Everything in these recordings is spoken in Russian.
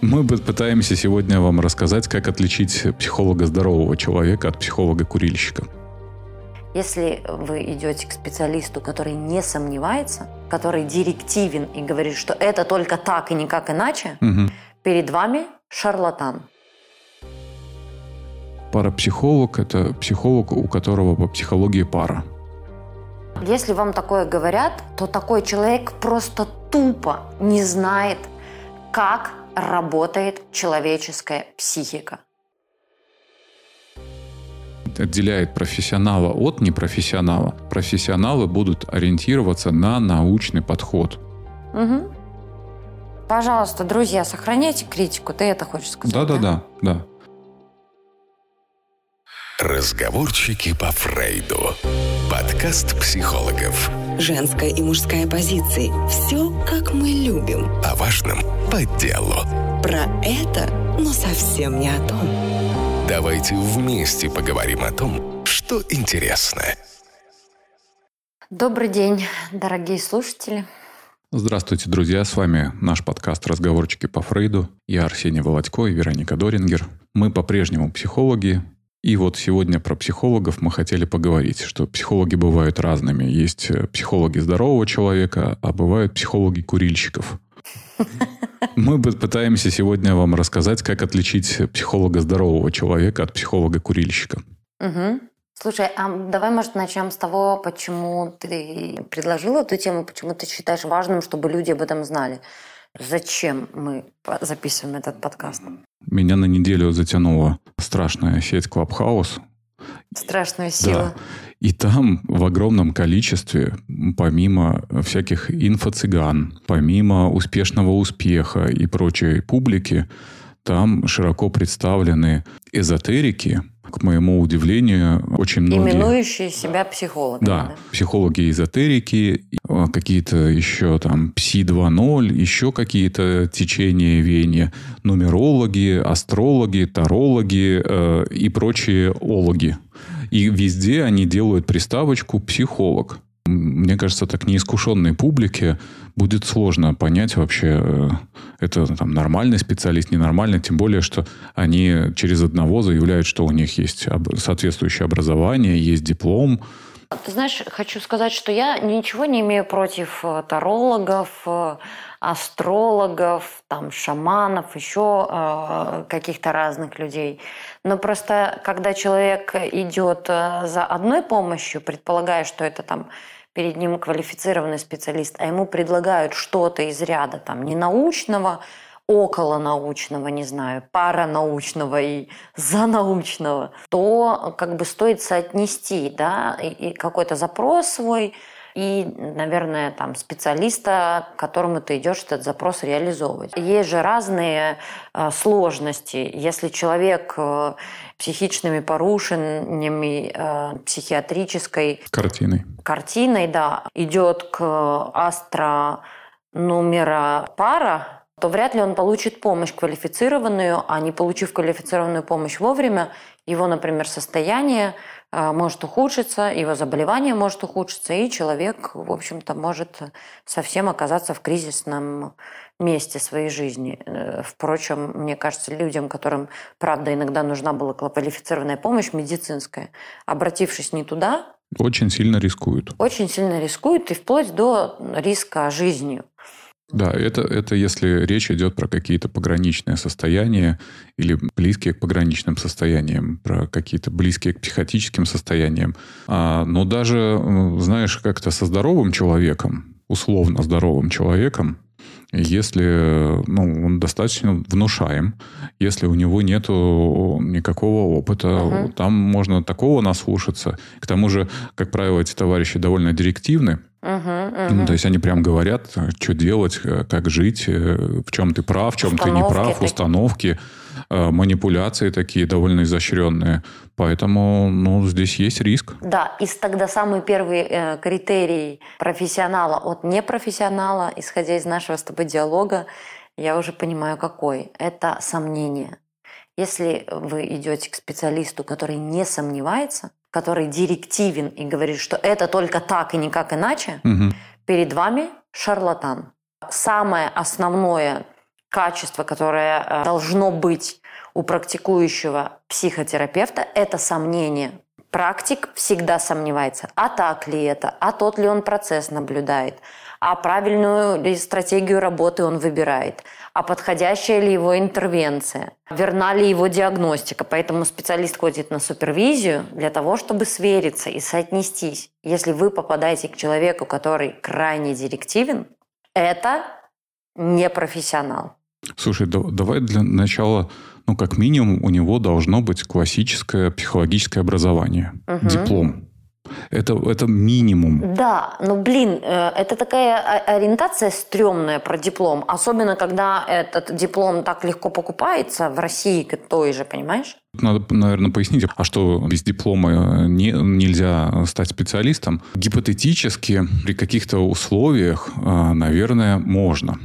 Мы пытаемся сегодня вам рассказать, как отличить психолога здорового человека от психолога курильщика. Если вы идете к специалисту, который не сомневается, который директивен и говорит, что это только так и никак иначе, угу. перед вами шарлатан. Парапсихолог – это психолог, у которого по психологии пара. Если вам такое говорят, то такой человек просто тупо не знает, как работает человеческая психика отделяет профессионала от непрофессионала. Профессионалы будут ориентироваться на научный подход. Угу. Пожалуйста, друзья, сохраняйте критику. Ты это хочешь сказать? Да, да, да, да. Разговорчики по Фрейду. Подкаст психологов. Женская и мужская позиции. Все, как мы любим. О важном по делу. Про это, но совсем не о том. Давайте вместе поговорим о том, что интересно. Добрый день, дорогие слушатели. Здравствуйте, друзья! С вами наш подкаст «Разговорчики по Фрейду». Я Арсений Володько и Вероника Дорингер. Мы по-прежнему психологи. И вот сегодня про психологов мы хотели поговорить, что психологи бывают разными. Есть психологи здорового человека, а бывают психологи курильщиков. Мы пытаемся сегодня вам рассказать, как отличить психолога здорового человека от психолога курильщика. Угу. Слушай, а давай, может, начнем с того, почему ты предложил эту тему, почему ты считаешь важным, чтобы люди об этом знали. Зачем мы записываем этот подкаст? Меня на неделю затянула страшная сеть Clubhouse. Страшная сила. Да. И там в огромном количестве, помимо всяких инфо-цыган, помимо успешного успеха и прочей публики, там широко представлены эзотерики, к моему удивлению, очень многие... Именующие себя психологами. Да, да? психологи-эзотерики, а, какие-то еще там Пси 2.0, еще какие-то течения веяния, нумерологи, астрологи, тарологи э, и прочие ологи. И везде они делают приставочку «психолог». Мне кажется, так неискушенной публике будет сложно понять вообще, э, это там нормальный специалист, ненормальный, тем более, что они через одного заявляют, что у них есть соответствующее образование, есть диплом, ты знаешь, хочу сказать, что я ничего не имею против э, тарологов, э, астрологов, там, шаманов, еще э, каких-то разных людей. Но просто когда человек идет за одной помощью, предполагая, что это там перед ним квалифицированный специалист, а ему предлагают что-то из ряда там ненаучного, около научного, не знаю, паранаучного и занаучного, то как бы стоит соотнести, да, и какой-то запрос свой и, наверное, там специалиста, к которому ты идешь этот запрос реализовывать. Есть же разные э, сложности. Если человек э, психичными порушениями, э, психиатрической картиной, картиной, да, идет к астро номера пара, то вряд ли он получит помощь квалифицированную, а не получив квалифицированную помощь вовремя, его, например, состояние э, может ухудшиться, его заболевание может ухудшиться, и человек, в общем-то, может совсем оказаться в кризисном месте своей жизни. Э, впрочем, мне кажется, людям, которым, правда, иногда нужна была квалифицированная помощь медицинская, обратившись не туда, очень сильно рискуют. Очень сильно рискуют, и вплоть до риска жизнью. Да, это, это если речь идет про какие-то пограничные состояния или близкие к пограничным состояниям, про какие-то близкие к психотическим состояниям. А, но даже, знаешь, как-то со здоровым человеком, условно здоровым человеком, если ну, он достаточно внушаем, если у него нет никакого опыта, uh-huh. там можно такого наслушаться. К тому же, как правило, эти товарищи довольно директивны. Uh-huh, uh-huh. то есть они прям говорят, что делать, как жить, в чем ты прав, в чем ты не прав, такие. установки, э, манипуляции такие довольно изощренные. Поэтому ну, здесь есть риск. Да, и тогда самый первый э, критерий профессионала от непрофессионала, исходя из нашего с тобой диалога, я уже понимаю, какой. Это сомнение. Если вы идете к специалисту, который не сомневается, который директивен и говорит, что это только так и никак иначе, угу. перед вами шарлатан. Самое основное качество, которое э, должно быть у практикующего психотерапевта, это сомнение. Практик всегда сомневается, а так ли это, а тот ли он процесс наблюдает, а правильную ли стратегию работы он выбирает, а подходящая ли его интервенция, верна ли его диагностика. Поэтому специалист ходит на супервизию для того, чтобы свериться и соотнестись. Если вы попадаете к человеку, который крайне директивен, это не профессионал. Слушай, да, давай для начала, ну, как минимум, у него должно быть классическое психологическое образование, угу. диплом. Это, это минимум. Да, ну блин, э, это такая ориентация стрёмная про диплом. Особенно, когда этот диплом так легко покупается в России той же, понимаешь? Надо, наверное, пояснить, а что без диплома не, нельзя стать специалистом? Гипотетически, при каких-то условиях, э, наверное, можно.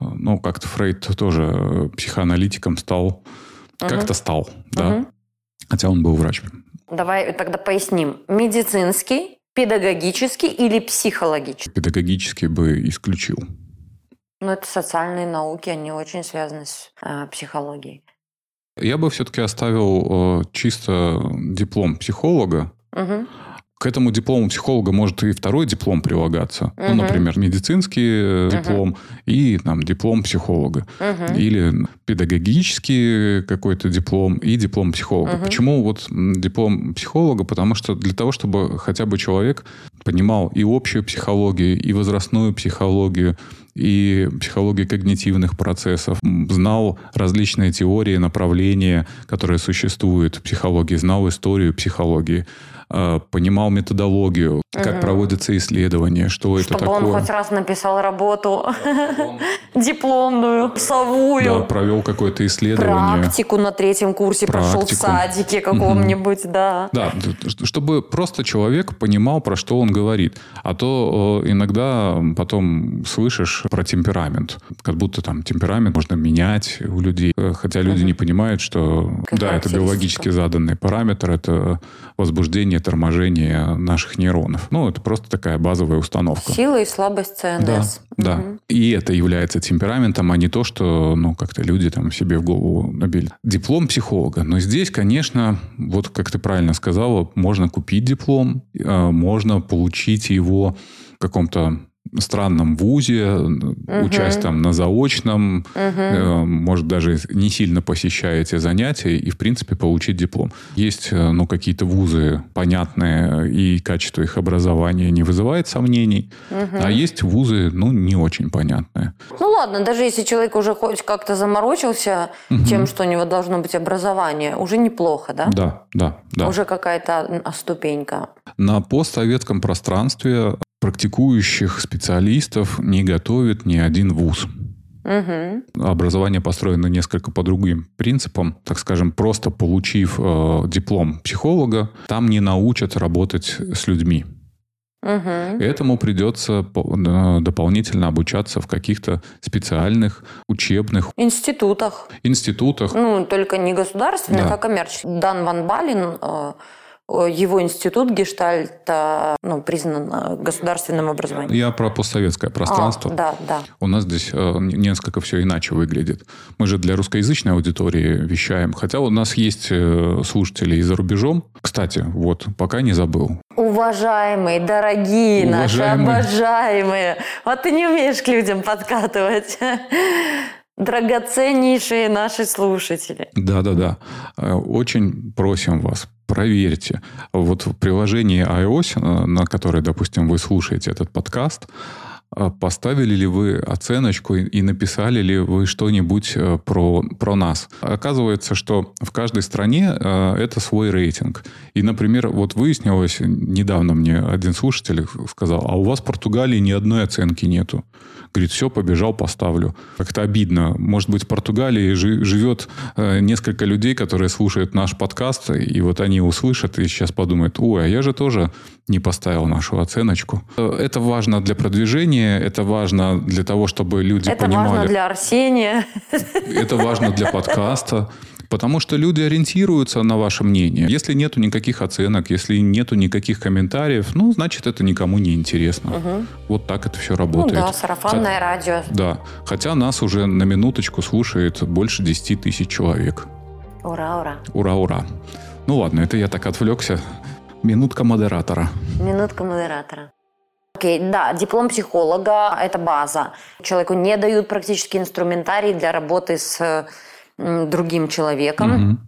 Ну, как-то Фрейд тоже психоаналитиком стал. Угу. Как-то стал, да. Угу. Хотя он был врач. Давай тогда поясним. Медицинский, педагогический или психологический? Педагогический бы исключил. Ну, это социальные науки, они очень связаны с э, психологией. Я бы все-таки оставил э, чисто диплом психолога. Угу. К этому диплому психолога может и второй диплом прилагаться. Угу. Ну, например, медицинский угу. диплом и там, диплом психолога. Угу. Или педагогический какой-то диплом и диплом психолога. Угу. Почему вот диплом психолога? Потому что для того, чтобы хотя бы человек понимал и общую психологию, и возрастную психологию, и психологию когнитивных процессов, знал различные теории, направления, которые существуют в психологии, знал историю психологии, Э, понимал методологию, как угу. проводятся исследования, что Чтобы это такое. Чтобы он хоть раз написал работу дипломную, псовую. Да, провел какое-то исследование. Практику на третьем курсе прошел в садике каком-нибудь, да. Да, чтобы просто человек понимал, про что он говорит. А то э, иногда потом слышишь про темперамент. Как будто там темперамент можно менять у людей. Э, хотя люди не понимают, что да, это биологически заданный параметр, это возбуждение торможение наших нейронов. Ну, это просто такая базовая установка. Сила и слабость ЦНС. Да, угу. да. И это является темпераментом, а не то, что, ну, как-то люди там себе в голову набили. Диплом психолога. Но здесь, конечно, вот как ты правильно сказала, можно купить диплом, э, можно получить его в каком-то странном вузе, угу. учась там на заочном, угу. э, может, даже не сильно посещая эти занятия и, в принципе, получить диплом. Есть, э, ну, какие-то вузы понятные, и качество их образования не вызывает сомнений, угу. а есть вузы, ну, не очень понятные. Ну, ладно, даже если человек уже хоть как-то заморочился угу. тем, что у него должно быть образование, уже неплохо, да? Да, да, да. Уже какая-то ступенька. На постсоветском пространстве практикующих специалистов не готовит ни один вуз. Угу. Образование построено несколько по другим принципам. Так скажем, просто получив э, диплом психолога, там не научат работать с людьми. Угу. Этому придется дополнительно обучаться в каких-то специальных учебных институтах. Институтах. Ну, только не государственных, да. а коммерческих. Дан Ван Балин Э, его институт гештальта ну, признан э, государственным образованием. Я про постсоветское пространство. А, да, да. У нас здесь э, несколько все иначе выглядит. Мы же для русскоязычной аудитории вещаем. Хотя у нас есть слушатели и за рубежом. Кстати, вот, пока не забыл. Уважаемые, дорогие Уважаемые. наши, обожаемые. Вот ты не умеешь к людям подкатывать. Драгоценнейшие наши слушатели. Да-да-да. Очень просим вас, проверьте. Вот в приложении iOS, э, на которое, допустим, вы слушаете этот подкаст, э, поставили ли вы оценочку и написали ли вы что-нибудь э, про, про нас. Оказывается, что в каждой стране это свой рейтинг. И, например, вот выяснилось, недавно мне один слушатель сказал, а у вас в Португалии ни одной оценки нету. Говорит, все, побежал, поставлю. Как-то обидно. Может быть, в Португалии живет э, несколько людей, которые слушают наш подкаст, и вот они услышат и сейчас подумают, ой, а я же тоже не поставил нашу оценочку. Э, это важно для продвижения, это важно для того, чтобы люди это понимали. Это важно для Арсения. Это важно для подкаста Потому что люди ориентируются на ваше мнение. Если нету никаких оценок, если нету никаких комментариев, ну, значит, это никому не интересно. Угу. Вот так это все работает. Ну да, сарафанное Хот... радио. Да. Хотя нас уже на минуточку слушает больше 10 тысяч человек. Ура, ура. Ура, ура. Ну ладно, это я так отвлекся. Минутка модератора. Минутка модератора. Окей, да, диплом психолога – это база. Человеку не дают практически инструментарий для работы с другим человеком. Угу.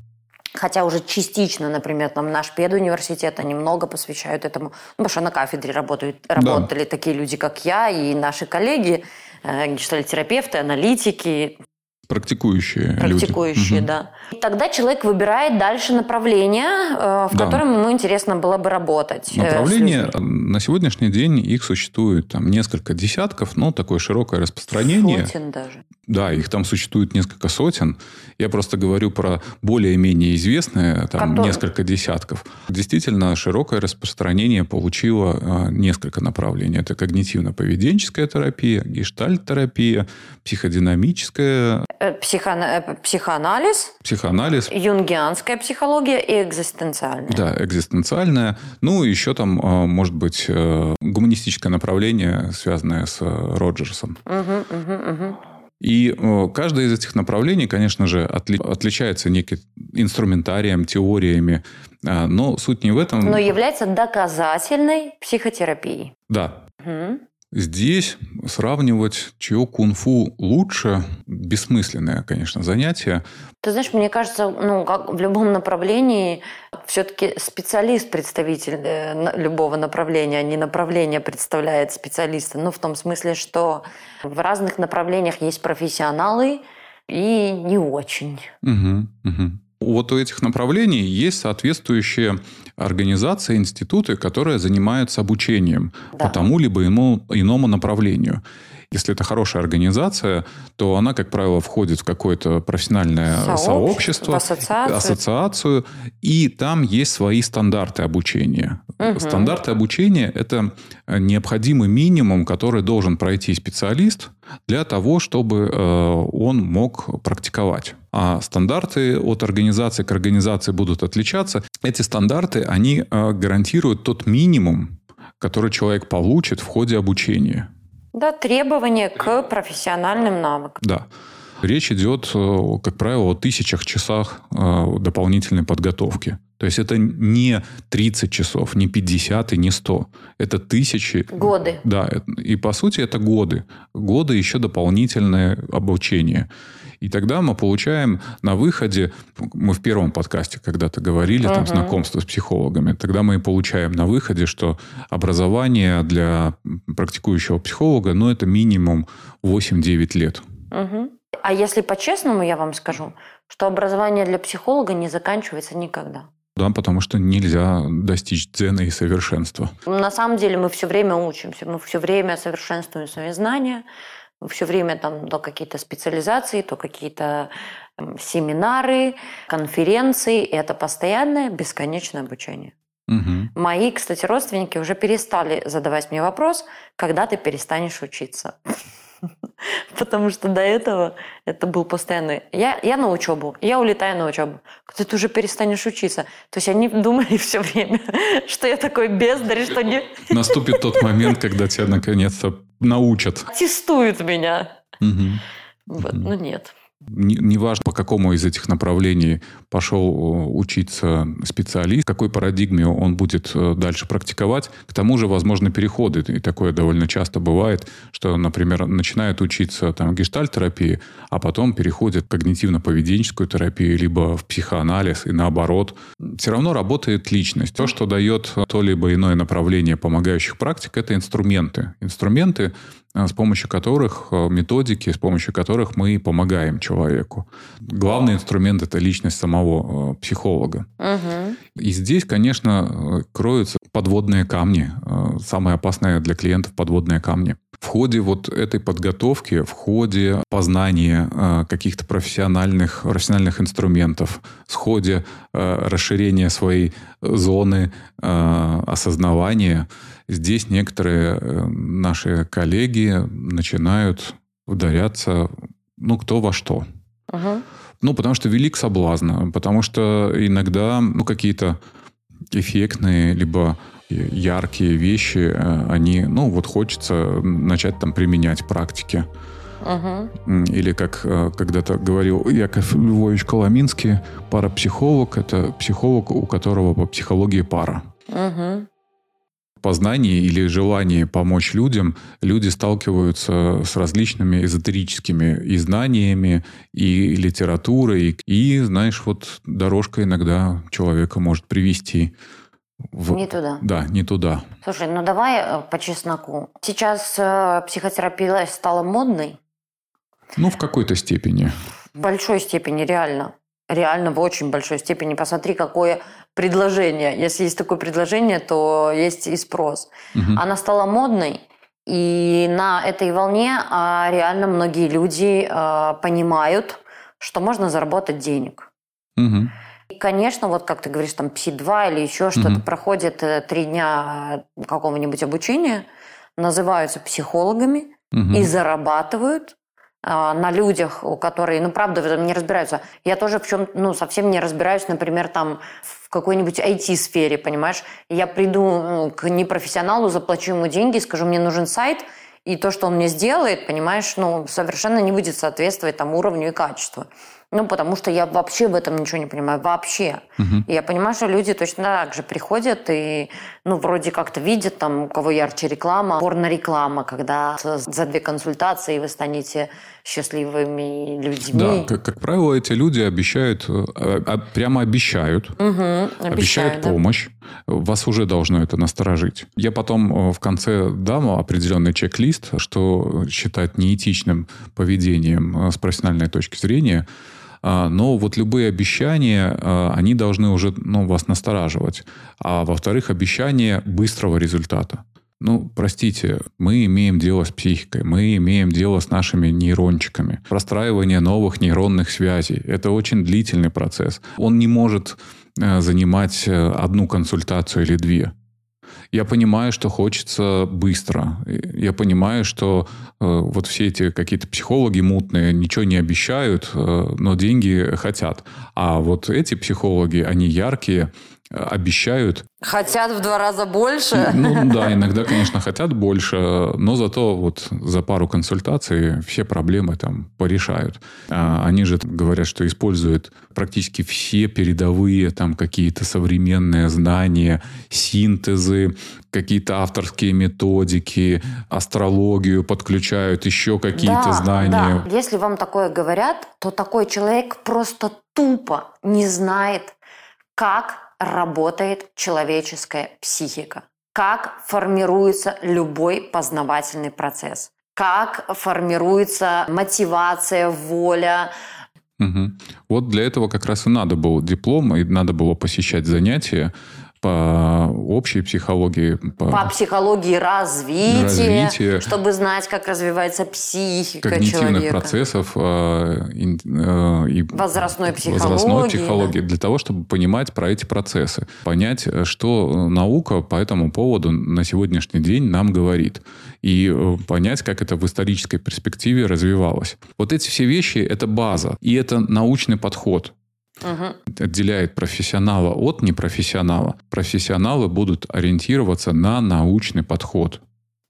Хотя уже частично, например, там наш педуниверситет, они много посвящают этому. Ну, потому что на кафедре работают, работали да. такие люди, как я, и наши коллеги, э, гештальтерапевты, аналитики, Практикующие, Практикующие, люди. да. И тогда человек выбирает дальше направление, э, в да. котором ему интересно было бы работать. Э, Направления на сегодняшний день их существует там несколько десятков, но такое широкое распространение. Сотен даже. Да, их там существует несколько сотен. Я просто говорю про более-менее известные, там Который... несколько десятков. Действительно, широкое распространение получило а, несколько направлений. Это когнитивно-поведенческая терапия, гештальт-терапия, психодинамическая. Э, психоана... Э, психоанализ. Психоанализ. Юнгианская психология и экзистенциальная. Да, экзистенциальная. Ну, еще там, а, может быть, э, гуманистическое направление, связанное с Роджерсом. Угу, угу, угу. И э, каждое из этих направлений, конечно же, отли отличается неким инструментарием, теориями, а, но суть не в этом. Но является доказательной психотерапией. Да. Угу. Здесь сравнивать, чье кунг-фу лучше, бессмысленное, конечно, занятие. Ты знаешь, мне кажется, ну, как в любом направлении, все-таки специалист, представитель э, любого направления, а не направление представляет специалиста. Ну, в том смысле, что в разных направлениях есть профессионалы и не очень. Угу, угу. Вот у этих направлений есть соответствующие организации, институты, которые занимаются обучением да. по тому либо ему, иному направлению. Если это хорошая организация, то она, как правило, входит в какое-то профессиональное сообщество, сообщество ассоциацию. ассоциацию, и там есть свои стандарты обучения. Угу. Стандарты обучения – это необходимый минимум, который должен пройти специалист для того, чтобы э, он мог практиковать. А стандарты от организации к организации будут отличаться. Эти стандарты, они э, гарантируют тот минимум, который человек получит в ходе обучения. Да, требования к профессиональным навыкам. Да. Речь идет, э, как правило, о тысячах часах э, дополнительной подготовки. То есть это не 30 часов, не 50 и не 100. Это тысячи. Годы. Да, и по сути это годы. Годы еще дополнительное обучение. И тогда мы получаем на выходе, мы в первом подкасте когда-то говорили, uh-huh. там, знакомство с психологами, тогда мы получаем на выходе, что образование для практикующего психолога, ну, это минимум 8-9 лет. Uh-huh. А если по-честному, я вам скажу, что образование для психолога не заканчивается никогда. Да, потому что нельзя достичь дзена и совершенства. На самом деле мы все время учимся, мы все время совершенствуем свои знания, все время там то какие-то специализации, то какие-то семинары, конференции. И это постоянное, бесконечное обучение. Угу. Мои, кстати, родственники уже перестали задавать мне вопрос, когда ты перестанешь учиться. Потому что до этого это был постоянный... Я, я на учебу, я улетаю на учебу. Когда ты уже перестанешь учиться. То есть они думали все время, что я такой бездарь, что не... Наступит тот момент, когда тебя наконец-то научат. Тестуют меня. Угу. Вот, угу. ну нет неважно, по какому из этих направлений пошел э, учиться специалист, какой парадигме он будет э, дальше практиковать. К тому же, возможно, переходы. И такое довольно часто бывает, что, например, начинает учиться там, гештальтерапии, а потом переходит в когнитивно-поведенческую терапию, либо в психоанализ, и наоборот. Все равно работает личность. То, что дает то либо иное направление помогающих практик, это инструменты. Инструменты, с помощью которых, э, методики, с помощью которых мы помогаем человеку. Главный инструмент – это личность самого э, психолога. Угу. И здесь, конечно, кроются подводные камни. Самое опасное для клиентов – подводные камни. В ходе вот этой подготовки, в ходе познания каких-то профессиональных, профессиональных инструментов, в ходе расширения своей зоны осознавания – Здесь некоторые э, наши коллеги начинают ударяться, ну, кто во что. Мгм. Ну, потому что велик соблазн, потому что иногда ну, какие-то эффектные, либо яркие вещи, э, они, ну, вот хочется начать там применять. Мгм. М, Или, как э, когда-то говорил Яков Львович Коломинский, парапсихолог – это психолог, у которого по психологии пара. Мгм. познании или желании помочь людям, люди сталкиваются с различными эзотерическими и знаниями, и литературой, и, знаешь, вот дорожка иногда человека может привести в... Не туда. Да, не туда. Слушай, ну давай э, по чесноку. Сейчас э, психотерапия стала модной. Ну, в какой-то степени. В большой степени, реально. Реально в очень большой степени. Посмотри, какое предложение. Если есть такое предложение, то есть и спрос. Мгм. Она стала модной, и на этой волне а, реально многие люди а, понимают, что можно заработать денег. Мгм. И, конечно, вот как ты говоришь, там ПСИ-2 или еще что-то, Мгм. проходит э, три дня какого-нибудь обучения, называются психологами Мгм. и зарабатывают а, на людях, у которые, ну, правда, в этом не разбираются. Я тоже в чем, ну, совсем не разбираюсь, например, там, в какой-нибудь IT-сфере, понимаешь? Я приду ну, к непрофессионалу, заплачу ему деньги, скажу, мне нужен сайт, и то, что он мне сделает, понимаешь, ну, совершенно не будет соответствовать там уровню и качеству. Ну, потому что я вообще в этом ничего не понимаю. Вообще. Мгм. И я понимаю, что люди точно так же приходят и, ну, вроде как-то видят, там, у кого ярче реклама, порно-реклама, когда за две консультации вы станете счастливыми людьми. Да, как, как правило, эти люди обещают, э, а- прямо обещают, Мгм, обещают обещаю, да. помощь. Вас уже должно это насторожить. Я потом э, в конце дам определенный чек-лист, что считать неэтичным поведением э, с профессиональной точки зрения. А, Но вот любые обещания, э, они должны уже ну, вас настораживать. А во-вторых, обещания быстрого результата. Ну, простите, мы имеем дело с психикой, мы имеем дело с нашими нейрончиками. Простраивание новых нейронных связей – это очень длительный процесс. Он не может э, занимать э, одну консультацию или две. Я понимаю, что хочется быстро. Я понимаю, что э, вот все эти какие-то психологи мутные ничего не обещают, э, но деньги хотят. А вот эти психологи, они яркие, обещают Хотят в два раза больше. ну да, иногда, конечно, хотят больше, но зато вот за пару консультаций все проблемы там порешают. А Они же говорят, что используют практически все передовые там какие-то современные знания, синтезы, какие-то авторские методики, астрологию подключают, еще какие-то Да, знания. да. Если вам такое говорят, то такой человек просто тупо не знает, как работает человеческая психика, как формируется любой познавательный процесс, как формируется мотивация, воля. Мгм. Вот для этого как раз и надо был диплом, и надо было посещать занятия по общей психологии, по, По психологии развития, Развитие. чтобы знать, как развивается психика когнитивных человека. процессов э, э, и Возрастной возрастной психологии, психологии для того, чтобы понимать про эти процессы, понять, э, что наука по этому поводу на сегодняшний день нам говорит, и э, понять, как это в исторической перспективе развивалось. Вот эти все вещи – это база, и это научный подход Мгм. отделяет профессионала от непрофессионала. Профессионалы будут ориентироваться на научный подход.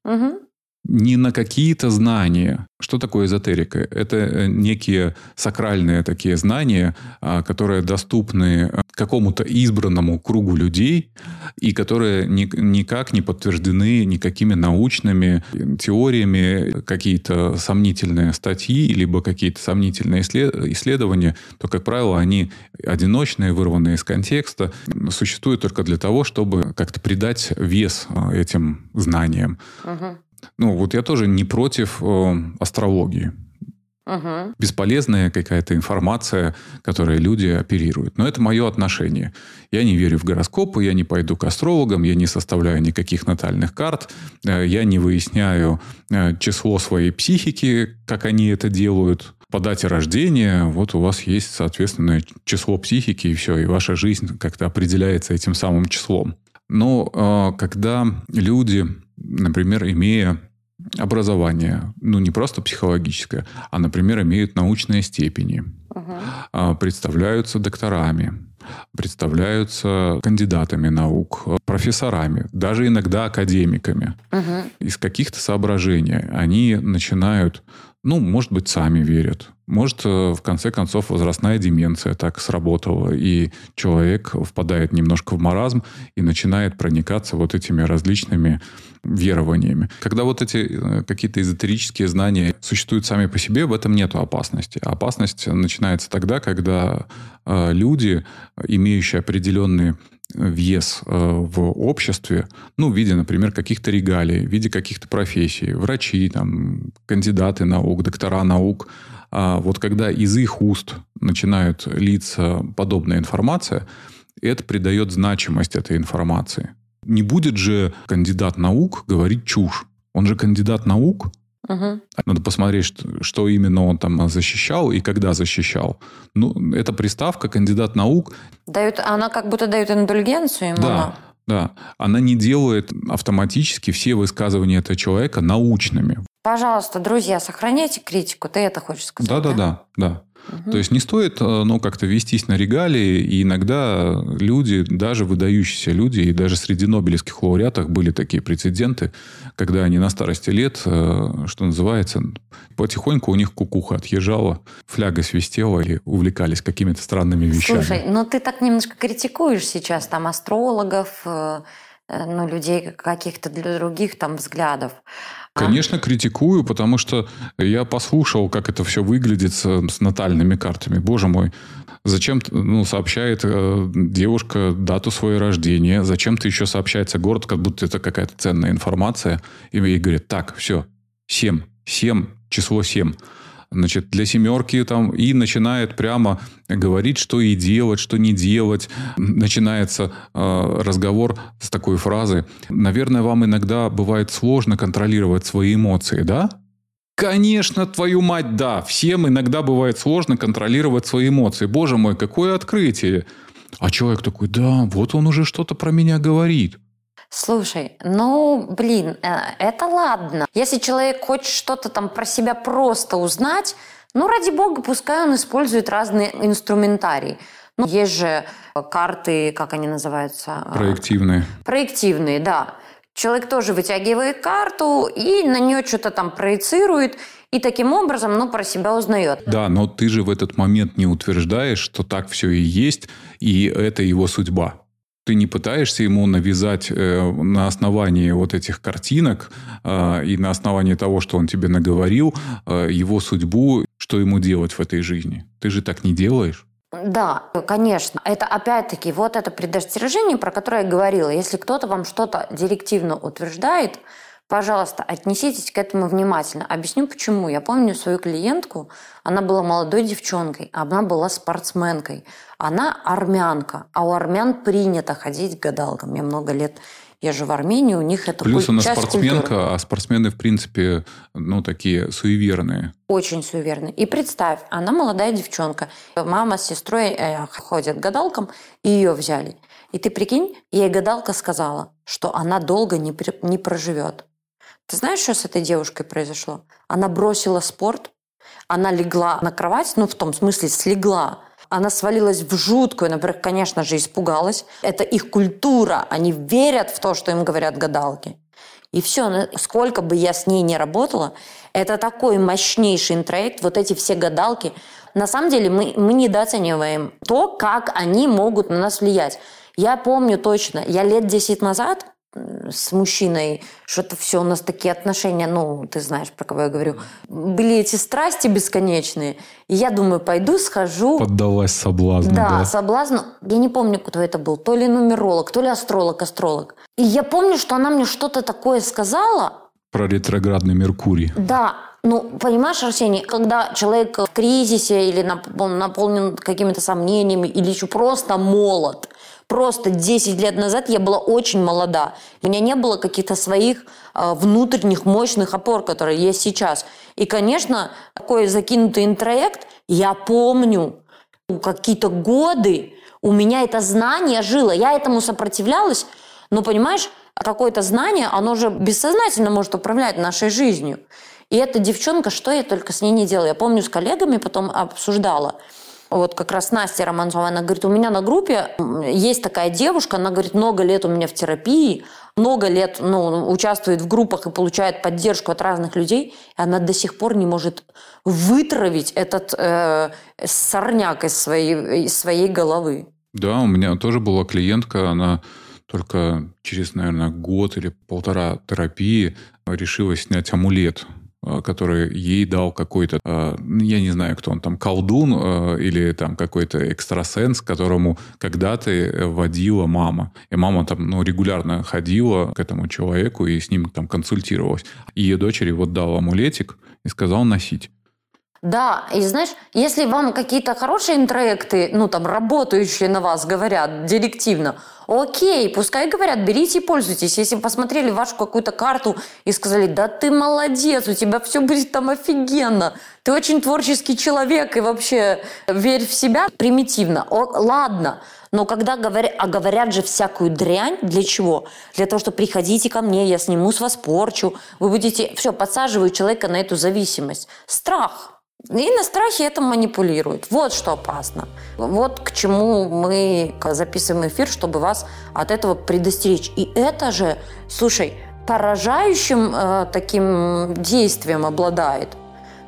Мгм. Не на какие-то знания. Что такое эзотерика? Это э, некие сакральные такие знания, а, которые доступны э, какому-то избранному кругу людей и которые ни- никак не подтверждены никакими научными теориями, какие-то сомнительные статьи, либо какие-то сомнительные исслед- исследования, то, как правило, они одиночные, вырванные из контекста, существуют только для того, чтобы как-то придать вес э, этим знаниям. Мгм. Ну, вот я тоже не против э, астрологии. Мгм. Бесполезная какая-то информация, которой люди оперируют. Но это мое отношение. Я не верю в гороскопы, я не пойду к астрологам, я не составляю никаких натальных карт, э, я не выясняю э, число своей психики, как они это делают. По дате рождения вот у вас есть соответственное число психики, и все, и ваша жизнь как-то определяется этим самым числом. Но э, когда люди, например, имея образование, ну не просто психологическое, а, например, имеют научные степени, угу. представляются докторами, представляются кандидатами наук, профессорами, даже иногда академиками. Угу. Из каких-то соображений они начинают, ну, может быть, сами верят. Может, э, в конце концов, возрастная деменция так сработала, и человек впадает немножко в маразм и начинает проникаться вот этими различными верованиями. Когда вот эти э, какие-то эзотерические знания существуют сами по себе, в этом нет опасности. Опасность начинается тогда, когда э, люди, имеющие определенные вес э, в обществе, ну, в виде, например, каких-то регалий, в виде каких-то профессий, врачи, там, кандидаты наук, доктора наук, а вот когда из их уст начинает литься подобная информация, это придает значимость этой информации. Не будет же кандидат наук говорить чушь. Он же кандидат наук, Угу. Надо посмотреть, что, что именно он там защищал и когда защищал. Ну, это приставка кандидат наук. Дают, она как будто дает индульгенцию ему. Да, да. Она не делает автоматически все высказывания этого человека научными. Пожалуйста, друзья, сохраняйте критику. Ты это хочешь сказать? Да, да, да, да. То есть не стоит э, ну, как-то вестись на регалии, и иногда люди, даже выдающиеся люди, и даже среди нобелевских лауреатов были такие прецеденты, когда они на старости лет, э, что называется, потихоньку у них кукуха отъезжала, фляга свистела и увлекались какими-то странными вещами. Слушай, ну ты так немножко критикуешь сейчас там астрологов, э, ну, людей каких-то для других там взглядов. Конечно, критикую, потому что я послушал, как это все выглядит с, с натальными картами. Боже мой, зачем ну, сообщает э, девушка дату своего рождения, зачем-то еще сообщается город, как будто это какая-то ценная информация. И ей говорят, так, все, 7, 7, число 7 значит, для семерки там, и начинает прямо говорить, что и делать, что не делать. Начинается э, разговор с такой фразы. Наверное, вам иногда бывает сложно контролировать свои эмоции, да? Конечно, твою мать, да. Всем иногда бывает сложно контролировать свои эмоции. Боже мой, какое открытие. А человек такой, да, вот он уже что-то про меня говорит. Слушай, ну, блин, э, это ладно. Если человек хочет что-то там про себя просто узнать, ну, ради бога, пускай он использует разные инструментарии. Ну, есть же карты, как они называются? Проективные. Проективные, да. Человек тоже вытягивает карту и на нее что-то там проецирует, и таким образом, ну, про себя узнает. Да, но ты же в этот момент не утверждаешь, что так все и есть, и это его судьба. Ты не пытаешься ему навязать э, на основании вот этих картинок э, и на основании того, что он тебе наговорил, э, его судьбу, что ему делать в этой жизни. Ты же так не делаешь. Да, конечно. Это опять-таки вот это предостережение, про которое я говорила. Если кто-то вам что-то директивно утверждает, Пожалуйста, отнеситесь к этому внимательно. Объясню почему. Я помню свою клиентку, она была молодой девчонкой, она была спортсменкой. Она армянка, а у армян принято ходить к гадалкам. Я много лет езжу в Армению, у них это Плюс она часть спортсменка, культуры. а спортсмены, в принципе, ну, такие суеверные. Очень суеверные. И представь, она молодая девчонка. Мама с сестрой э, ходят к гадалкам, и ее взяли. И ты прикинь, ей гадалка сказала, что она долго не, не проживет. Ты знаешь, что с этой девушкой произошло? Она бросила спорт, она легла на кровать, ну, в том смысле, слегла. Она свалилась в жуткую, например, конечно же, испугалась. Это их культура. Они верят в то, что им говорят гадалки. И все, сколько бы я с ней не работала, это такой мощнейший интроект, вот эти все гадалки. На самом деле мы, мы недооцениваем то, как они могут на нас влиять. Я помню точно, я лет 10 назад с мужчиной, что-то все у нас такие отношения, ну, ты знаешь, про кого я говорю, были эти страсти бесконечные. И я думаю, пойду, схожу. Поддалась соблазну. Да, да, соблазну. Я не помню, кто это был. То ли нумеролог, то ли астролог, астролог. И я помню, что она мне что-то такое сказала. Про ретроградный Меркурий. Да, ну, понимаешь, Арсений, когда человек в кризисе или наполнен какими-то сомнениями, или еще просто молод, Просто 10 лет назад я была очень молода. У меня не было каких-то своих э, внутренних мощных опор, которые есть сейчас. И, конечно, такой закинутый интроект, я помню какие-то годы у меня это знание жило. Я этому сопротивлялась, но, понимаешь, какое-то знание, оно же бессознательно может управлять нашей жизнью. И эта девчонка, что я только с ней не делала. Я помню, с коллегами потом обсуждала. Вот как раз Настя Романцова, она говорит, у меня на группе есть такая девушка, она говорит, много лет у меня в терапии, много лет ну, участвует в группах и получает поддержку от разных людей, и она до сих пор не может вытравить этот э, сорняк из своей, из своей головы. Да, у меня тоже была клиентка, она только через, наверное, год или полтора терапии решила снять амулет который ей дал какой-то, э, я не знаю, кто он там, колдун э, или там какой-то экстрасенс, которому когда-то водила мама. И мама там ну, регулярно ходила к этому человеку и с ним там консультировалась. И ее дочери вот дал амулетик и сказал носить. Да, и знаешь, если вам какие-то хорошие интроекты, ну там, работающие на вас говорят директивно, окей, пускай говорят, берите и пользуйтесь. Если посмотрели вашу какую-то карту и сказали, да ты молодец, у тебя все будет там офигенно, ты очень творческий человек и вообще верь в себя, примитивно. О, ладно, но когда говорят, а говорят же всякую дрянь, для чего? Для того, что приходите ко мне, я сниму с вас порчу, вы будете, все, подсаживаю человека на эту зависимость. Страх. И на страхе это манипулируют. Вот что опасно. Вот к чему мы записываем эфир, чтобы вас от этого предостеречь. И это же, слушай, поражающим э, таким действием обладает.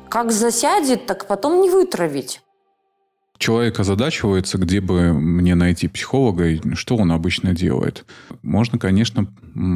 Как засядет, так потом не вытравить человек озадачивается, где бы мне найти психолога, и что он обычно делает. Можно, конечно,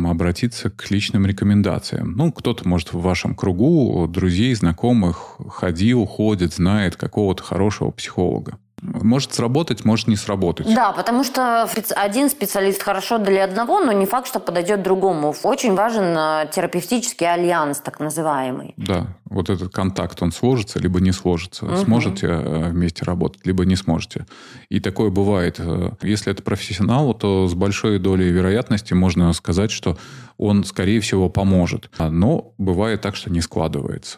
обратиться к личным рекомендациям. Ну, кто-то, может, в вашем кругу друзей, знакомых ходил, ходит, знает какого-то хорошего психолога. Может сработать, может не сработать. Да, потому что один специалист хорошо для одного, но не факт, что подойдет другому. Очень важен э, терапевтический альянс, так называемый. Да, вот этот контакт, он сложится, либо не сложится. Угу. Сможете э, вместе работать, либо не сможете. И такое бывает. Э, если это профессионал, то с большой долей вероятности можно сказать, что он, скорее всего, поможет. Но бывает так, что не складывается.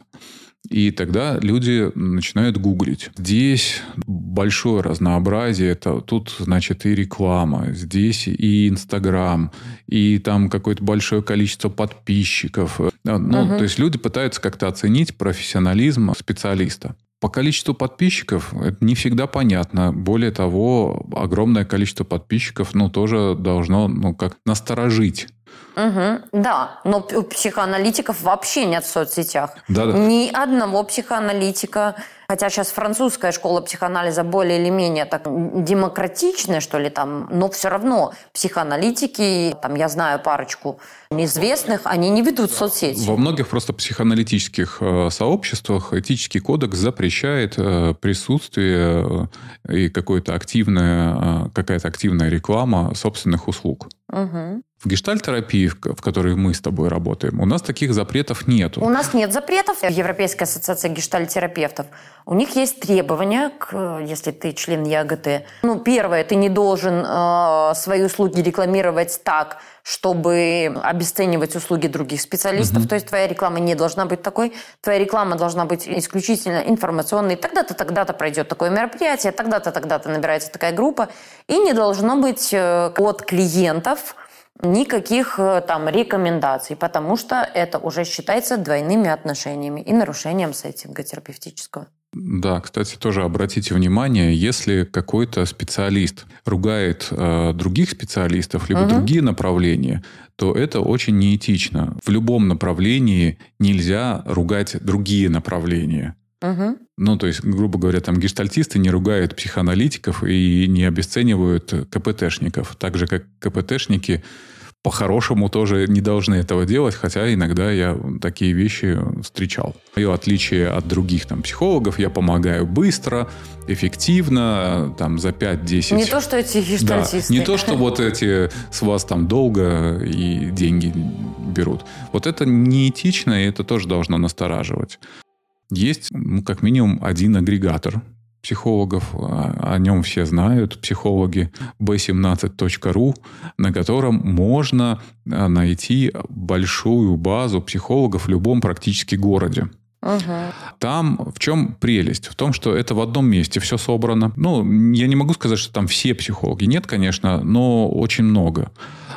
И тогда люди начинают гуглить. Здесь большое разнообразие. Это, тут, значит, и реклама, здесь и Инстаграм, и там какое-то большое количество подписчиков. Ну, угу. то есть люди пытаются как-то оценить профессионализм специалиста. По количеству подписчиков это не всегда понятно. Более того, огромное количество подписчиков, ну, тоже должно, ну, как насторожить Угу, да, но у психоаналитиков вообще нет в соцсетях. Да, да. Ни одного психоаналитика. Хотя сейчас французская школа психоанализа более или менее так демократичная, что ли, там, но все равно психоаналитики, там, я знаю парочку известных, они не ведут соцсети. Во многих просто психоаналитических э, сообществах этический кодекс запрещает э, присутствие э, и какое-то активное, какая-то активная реклама собственных услуг. Угу. В гештальтерапии, в которой мы с тобой работаем, у нас таких запретов нет. У нас нет запретов. Европейская ассоциация гештальтерапевтов. У них есть требования, к, если ты член ЯГТ. Ну, первое, ты не должен э, свои услуги рекламировать так, чтобы обесценивать услуги других специалистов. Угу. То есть твоя реклама не должна быть такой. Твоя реклама должна быть исключительно информационной. Тогда-то, тогда-то пройдет такое мероприятие, тогда-то, тогда-то набирается такая группа. И не должно быть э, от клиентов никаких э, там рекомендаций, потому что это уже считается двойными отношениями и нарушением сеттинга терапевтического. Да, кстати, тоже обратите внимание, если какой-то специалист ругает э, других специалистов, либо угу. другие направления, то это очень неэтично. В любом направлении нельзя ругать другие направления. Ну, то есть, грубо говоря, там гештальтисты не ругают психоаналитиков и не обесценивают КПТшников. Так же, как КПТшники по-хорошему тоже не должны этого делать, хотя иногда я такие вещи встречал. Мое отличие от других там психологов, я помогаю быстро, эффективно, там за 5-10... Не то, что эти гештальтисты. Да, не то, что вот эти с вас там долго и деньги берут. Вот это неэтично, и это тоже должно настораживать. Есть, ну, как минимум, один агрегатор психологов, о нем все знают, психологи b17.ru, на котором можно найти большую базу психологов в любом практически городе. Угу. Там в чем прелесть? В том, что это в одном месте все собрано. Ну, я не могу сказать, что там все психологи. Нет, конечно, но очень много.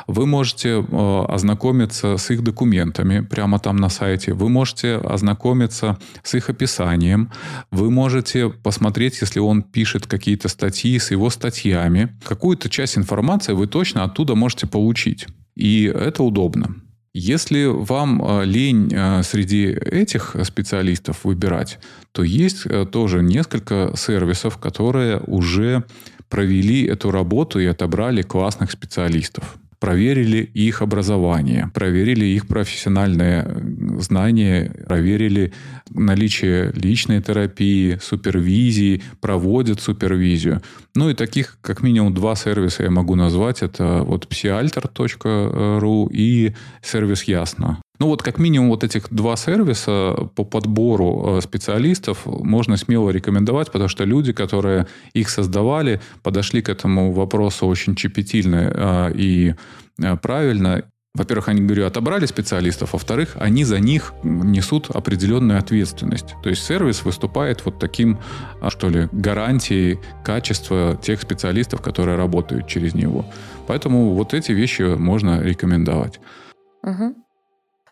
Вы можете э, ознакомиться с их документами прямо там на сайте. Вы можете ознакомиться с их описанием. Вы можете посмотреть, если он пишет какие-то статьи, с его статьями. Какую-то часть информации вы точно оттуда можете получить. И это удобно. Если вам э, лень э, среди этих специалистов выбирать, то есть э, тоже несколько сервисов, которые уже провели эту работу и отобрали классных специалистов проверили их образование, проверили их профессиональные э, знания, проверили наличие личной терапии, супервизии, проводят супервизию. Ну и таких как минимум два сервиса я могу назвать. Это вот psialter.ru и сервис Ясно. Ну вот как минимум вот этих два сервиса по подбору э, специалистов можно смело рекомендовать, потому что люди, которые их создавали, подошли к этому вопросу очень чепетильно э, и э, правильно. Во-первых, они, говорю, отобрали специалистов, во-вторых, они за них несут определенную ответственность. То есть сервис выступает вот таким, что ли, гарантией качества тех специалистов, которые работают через него. Поэтому вот эти вещи можно рекомендовать. Угу.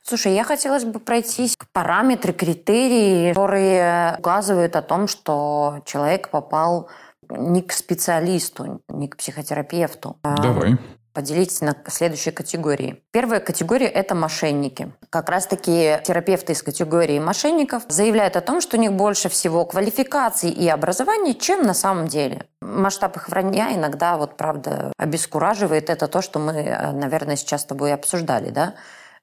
Слушай, я хотелось бы пройтись к параметры, критерии, которые указывают о том, что человек попал не к специалисту, не к психотерапевту. А Давай. Поделитесь на следующие категории. Первая категория – это мошенники. Как раз-таки терапевты из категории мошенников заявляют о том, что у них больше всего квалификаций и образования, чем на самом деле. Масштаб их вранья иногда, вот правда, обескураживает. Это то, что мы, э, наверное, сейчас с тобой обсуждали, да?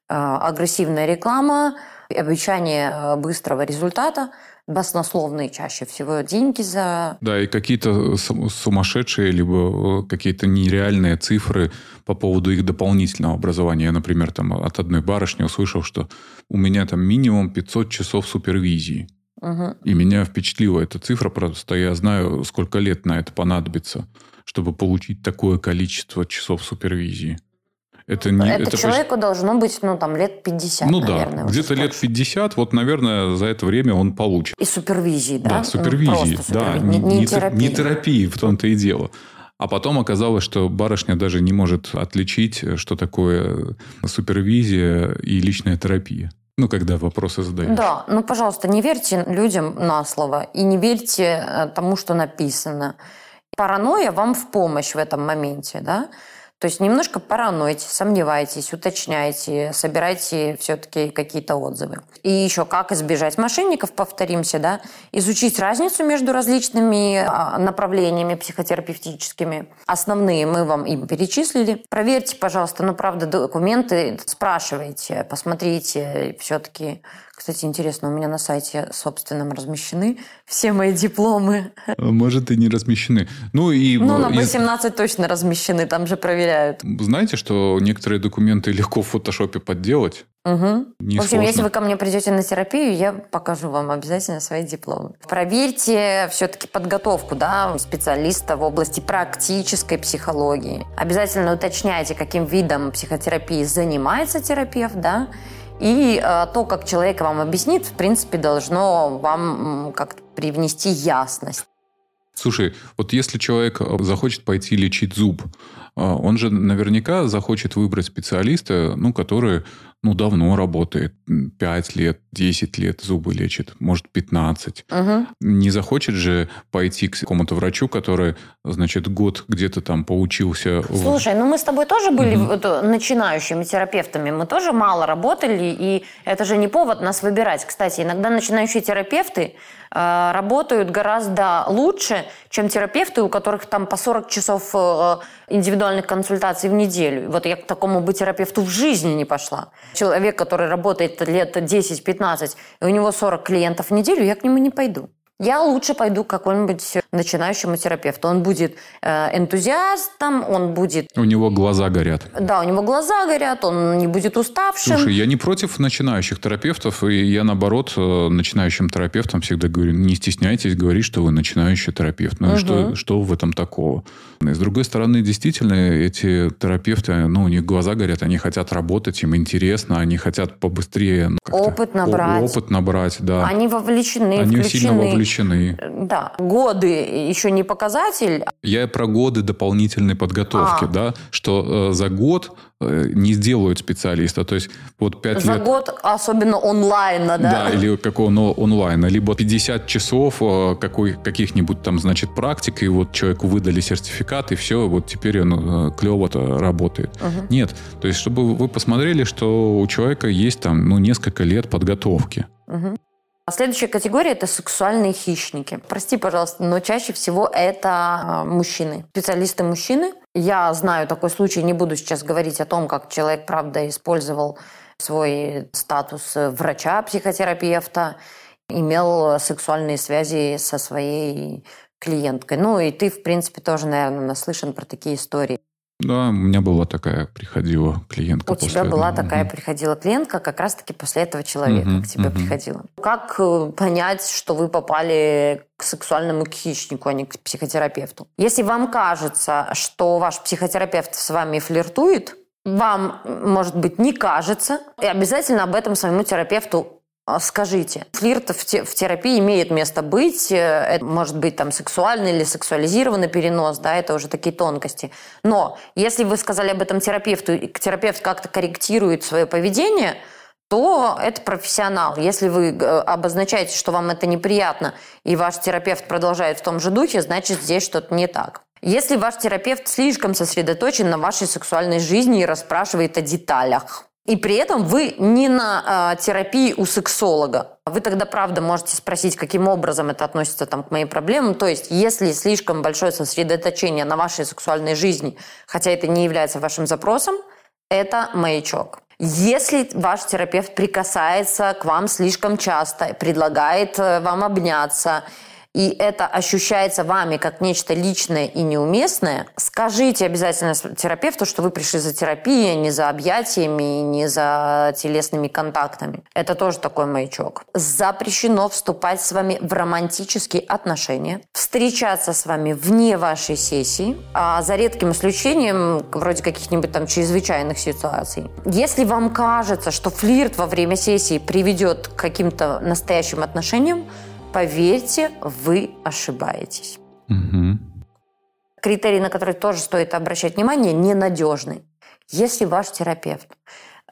Э, агрессивная реклама, обещание э, быстрого результата, баснословные чаще всего деньги за... Да, и какие-то сумасшедшие, либо э, какие-то нереальные цифры по поводу их дополнительного образования. Я, например, там от одной барышни услышал, что у меня там минимум 500 часов супервизии. Угу. И меня впечатлила эта цифра, просто я знаю, сколько лет на это понадобится, чтобы получить такое количество часов супервизии. Это, не, это, это человеку почти... должно быть, ну, там, лет 50, Ну наверное, да, где-то лет 50, вот, наверное, за это время он получит. И супервизии, да? Да, супервизии, ну, да, не, не, не, терапии. не терапии, в том-то и дело. А потом оказалось, что барышня даже не может отличить, что такое супервизия и личная терапия. Ну, когда вопросы задаешь. Да, ну, пожалуйста, не верьте людям на слово и не верьте э, тому, что написано. Паранойя вам в помощь в этом моменте, да? То есть немножко паранойте, сомневайтесь, уточняйте, собирайте все-таки какие-то отзывы. И еще как избежать мошенников, повторимся, да, изучить разницу между различными а, направлениями психотерапевтическими. Основные мы вам им перечислили. Проверьте, пожалуйста, ну, правда, документы, спрашивайте, посмотрите все-таки, кстати, интересно, у меня на сайте собственном размещены все мои дипломы. А может, и не размещены. Ну, и... Ну, на B17 из... точно размещены, там же проверяют. Знаете, что некоторые документы легко в фотошопе подделать? Угу. Не в общем, сложно. если вы ко мне придете на терапию, я покажу вам обязательно свои дипломы. Проверьте все-таки подготовку да, специалиста в области практической психологии. Обязательно уточняйте, каким видом психотерапии занимается терапевт, да, и э, то, как человек вам объяснит, в принципе, должно вам как-то привнести ясность. Слушай, вот если человек э, захочет пойти лечить зуб, э, он же наверняка захочет выбрать специалиста, ну, который ну, давно работает. 5 лет, 10 лет зубы лечит, может, 15. Угу. Не захочет же пойти к какому-то врачу, который, значит, год где-то там поучился. Слушай, ну мы с тобой тоже были угу. начинающими терапевтами, мы тоже мало работали, и это же не повод нас выбирать. Кстати, иногда начинающие терапевты э, работают гораздо лучше, чем терапевты, у которых там по 40 часов э, индивидуальных консультаций в неделю. Вот я к такому бы терапевту в жизни не пошла человек, который работает лет 10-15, и у него 40 клиентов в неделю, я к нему не пойду. я лучше пойду к какому-нибудь начинающему терапевту. Он будет э, энтузиастом, он будет... У него глаза горят. Да, у него глаза горят, он не будет уставшим. Слушай, я не против начинающих терапевтов, и я, наоборот, э, начинающим терапевтам всегда говорю, не стесняйтесь говорить, что вы начинающий терапевт. Ну, угу. что, что в этом такого? И с другой стороны, действительно, эти терапевты, ну, у них глаза горят, они хотят работать, им интересно, они хотят побыстрее... Ну, опыт набрать. Опыт набрать, да. Они вовлечены, Они включены. сильно вовлечены. Да. Годы еще не показатель. Я про годы дополнительной подготовки, а. да, что э, за год э, не сделают специалиста. То есть вот 5 За лет... год, особенно онлайна, да? Да, или какого но онлайна. Либо 50 часов э, какой, каких-нибудь там, значит, практик, и вот человеку выдали сертификат, и все, вот теперь он э, клево-то работает. Угу. Нет. То есть, чтобы вы посмотрели, что у человека есть там, ну, несколько лет подготовки. Угу. А следующая категория – это сексуальные хищники. Прости, пожалуйста, но чаще всего это а, мужчины. Специалисты мужчины. Я знаю такой случай, не буду сейчас говорить о том, как человек, правда, использовал свой статус врача-психотерапевта, имел сексуальные связи со своей клиенткой. Ну и ты, в принципе, тоже, наверное, наслышан про такие истории. Да, у меня была такая, приходила клиентка. У тебя была этого. такая, приходила клиентка как раз-таки после этого человека угу, к тебе угу. приходила. Как э, понять, что вы попали к сексуальному хищнику, а не к психотерапевту? Если вам кажется, что ваш психотерапевт с вами флиртует, вам, может быть, не кажется, и обязательно об этом своему терапевту скажите, флирт в, терапии имеет место быть, э, это может быть там сексуальный или сексуализированный перенос, да, это уже такие тонкости. Но если вы сказали об этом терапевту, и терапевт как-то корректирует свое поведение, то это профессионал. Если вы э, обозначаете, что вам это неприятно, и ваш терапевт продолжает в том же духе, значит, здесь что-то не так. Если ваш терапевт слишком сосредоточен на вашей сексуальной жизни и расспрашивает о деталях, и при этом вы не на э, терапии у сексолога. Вы тогда, правда, можете спросить, каким образом это относится там, к моим проблемам. То есть, если слишком большое сосредоточение на вашей сексуальной жизни, хотя это не является вашим запросом, это маячок. Если ваш терапевт прикасается к вам слишком часто, предлагает э, вам обняться, и это ощущается вами как нечто личное и неуместное, скажите обязательно терапевту, что вы пришли за терапией, не за объятиями, не за телесными контактами. Это тоже такой маячок. Запрещено вступать с вами в романтические отношения, встречаться с вами вне вашей сессии, а за редким исключением, вроде каких-нибудь там чрезвычайных ситуаций. Если вам кажется, что флирт во время сессии приведет к каким-то настоящим отношениям, Поверьте, вы ошибаетесь. Угу. Критерий, на который тоже стоит обращать внимание, ненадежный. Если ваш терапевт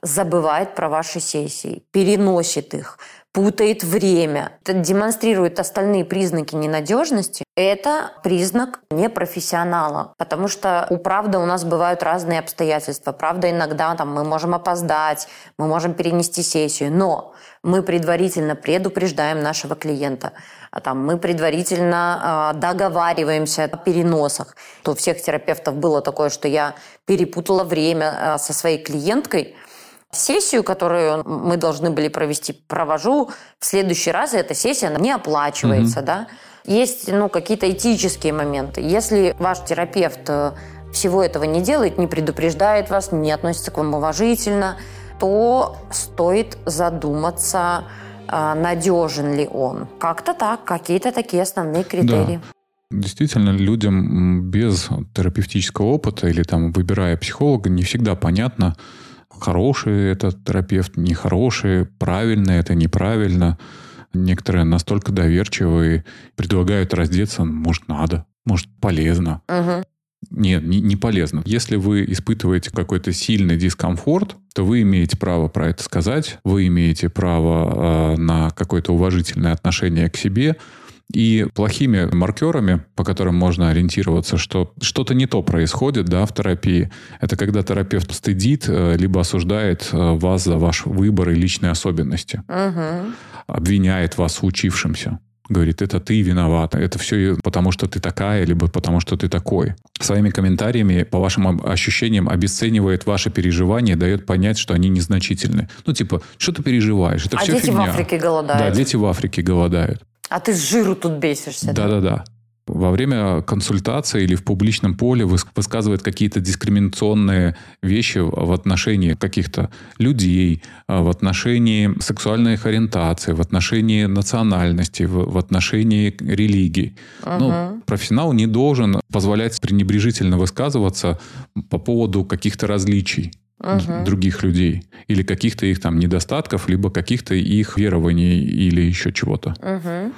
забывает про ваши сессии, переносит их, путает время, демонстрирует остальные признаки ненадежности, это признак непрофессионала. Потому что у правды у нас бывают разные обстоятельства. Правда, иногда там, мы можем опоздать, мы можем перенести сессию. Но мы предварительно предупреждаем нашего клиента, а там, мы предварительно э, договариваемся о переносах. То у всех терапевтов было такое, что я перепутала время э, со своей клиенткой, Сессию, которую мы должны были провести, провожу в следующий раз, и эта сессия она не оплачивается, mm-hmm. да. Есть, ну, какие-то этические моменты. Если ваш терапевт э, всего этого не делает, не предупреждает вас, не относится к вам уважительно, то стоит задуматься, а, надежен ли он. Как-то так, какие-то такие основные критерии. Да. Действительно, людям без терапевтического опыта или там выбирая психолога, не всегда понятно, хороший этот терапевт, нехороший, правильно это, неправильно. Некоторые настолько доверчивые, предлагают раздеться, может, надо, может, полезно. Угу. Нет, не, не полезно. Если вы испытываете какой-то сильный дискомфорт, то вы имеете право про это сказать, вы имеете право э, на какое-то уважительное отношение к себе, и плохими маркерами, по которым можно ориентироваться, что что-то не то происходит да, в терапии, это когда терапевт стыдит, э, либо осуждает э, вас за ваш выбор и личные особенности. Угу. Обвиняет вас в учившемся говорит, это ты виновата, это все потому, что ты такая, либо потому, что ты такой. Своими комментариями, по вашим ощущениям, обесценивает ваши переживания, дает понять, что они незначительны. Ну, типа, что ты переживаешь? Это а все дети фигня. в Африке голодают. Да, дети в Африке голодают. А ты с жиру тут бесишься. Да-да-да во время консультации или в публичном поле высказывает какие-то дискриминационные вещи в отношении каких-то людей, а, в отношении сексуальной их ориентации, в отношении национальности, в, отношении религии. Угу. Ну, профессионал не должен позволять пренебрежительно высказываться по поводу каких-то различий угу. других людей или каких-то их там недостатков, либо каких-то их верований или еще чего-то. Угу.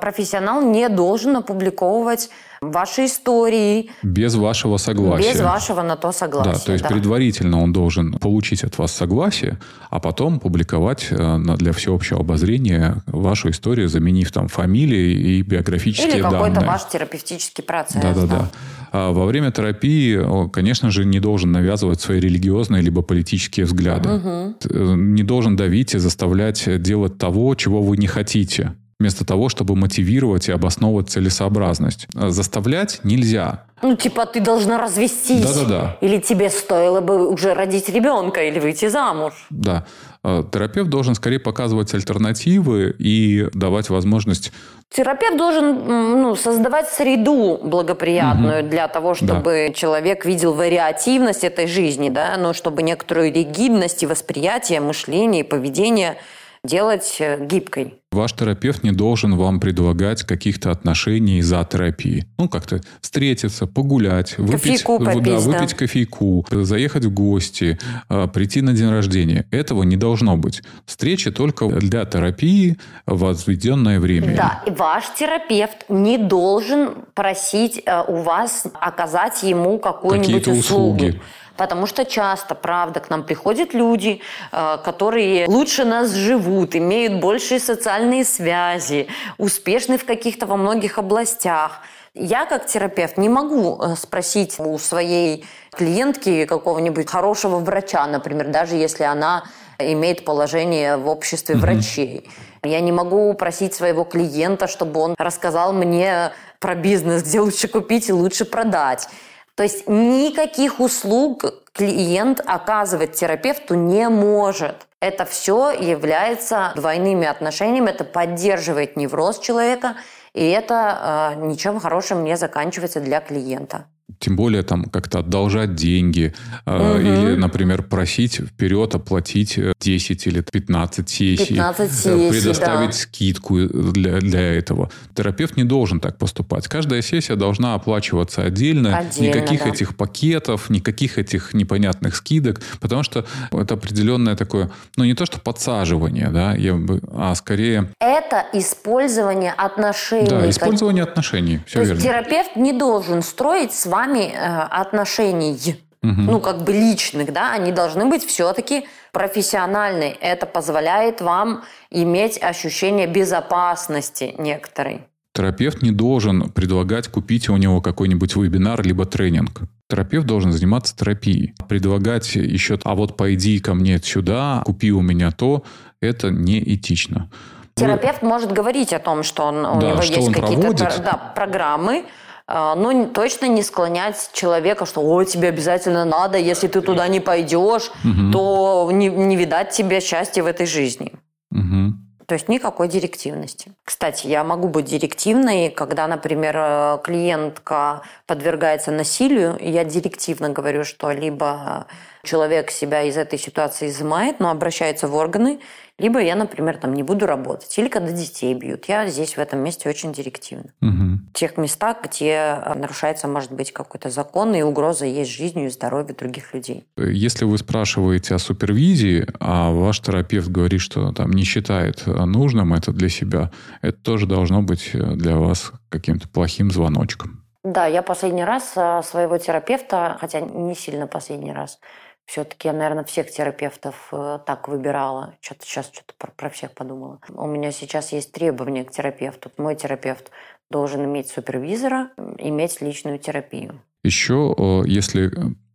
Профессионал не должен опубликовывать ваши истории. Без вашего согласия. Без вашего на то согласия. Да, то есть да. предварительно он должен получить от вас согласие, а потом публиковать э, для всеобщего обозрения вашу историю, заменив там фамилии и биографические Или данные. Или какой-то ваш терапевтический процесс. Да-да-да. Да. А во время терапии, конечно же, не должен навязывать свои религиозные либо политические взгляды. Угу. Не должен давить и заставлять делать того, чего вы не хотите вместо того, чтобы мотивировать и обосновывать целесообразность. А заставлять нельзя. Ну, типа, ты должна развестись. Да-да-да. Или тебе стоило бы уже родить ребенка или выйти замуж. Да. А терапевт должен скорее показывать альтернативы и давать возможность... Терапевт должен ну, создавать среду благоприятную угу. для того, чтобы да. человек видел вариативность этой жизни, да, но чтобы некоторую ригидность и восприятие, мышление и поведение – делать э, гибкой. Ваш терапевт не должен вам предлагать каких-то отношений за терапии. Ну, как-то встретиться, погулять, выпить, кофейку попить, да, выпить да. кофейку, заехать в гости, а, прийти на день рождения. Этого не должно быть. Встречи только для терапии в возведенное время. Да, и ваш терапевт не должен просить э, у вас оказать ему какую-нибудь услугу. услуги. Потому что часто, правда, к нам приходят люди, э, которые лучше нас живут, имеют большие социальные связи, успешны в каких-то во многих областях. Я как терапевт не могу э, спросить у своей клиентки какого-нибудь хорошего врача, например, даже если она имеет положение в обществе врачей. Я не могу просить своего клиента, чтобы он рассказал мне про бизнес, где лучше купить и лучше продать. То есть никаких услуг клиент оказывать терапевту не может. Это все является двойными отношениями, это поддерживает невроз человека, и это э, ничем хорошим не заканчивается для клиента тем более там как-то одолжать деньги угу. или, например, просить вперед оплатить 10 или 15 сессий, 15 э, сессий предоставить да. скидку для, для этого. Терапевт не должен так поступать. Каждая сессия должна оплачиваться отдельно. отдельно никаких да. этих пакетов, никаких этих непонятных скидок, потому что это определенное такое, ну не то что подсаживание, да, я бы, а скорее... Это использование отношений. Да, использование отношений. Все то верно. терапевт не должен строить с вами э, отношений, угу. ну, как бы личных, да, они должны быть все-таки профессиональные. Это позволяет вам иметь ощущение безопасности некоторой. Терапевт не должен предлагать купить у него какой-нибудь вебинар либо тренинг. Терапевт должен заниматься терапией. Предлагать еще, а вот пойди ко мне сюда, купи у меня то, это неэтично. Терапевт Вы... может говорить о том, что он, у да, него что есть какие-то да, программы, а, но точно не склонять человека, что «Ой, тебе обязательно надо, если ты туда не пойдешь, угу. то не, не видать тебе счастья в этой жизни». Угу. То есть никакой директивности. Кстати, я могу быть директивной, когда, например, э, клиентка подвергается насилию, и я директивно говорю, что либо человек себя из этой ситуации изымает, но обращается в органы, либо я, например, там не буду работать. Или когда детей бьют. Я здесь в этом месте очень директивна. Угу. В тех местах, где э, нарушается, может быть, какой-то закон, и угроза есть жизнью и здоровью других людей. Если вы спрашиваете о супервизии, а ваш терапевт говорит, что там не считает нужным это для себя, это тоже должно быть для вас каким-то плохим звоночком. Да, я последний раз э, своего терапевта, хотя не сильно последний раз, все-таки я, наверное, всех терапевтов э, так выбирала. Что-то сейчас что-то про, про всех подумала. У меня сейчас есть требования к терапевту. Мой терапевт должен иметь супервизора, иметь личную терапию. Еще, если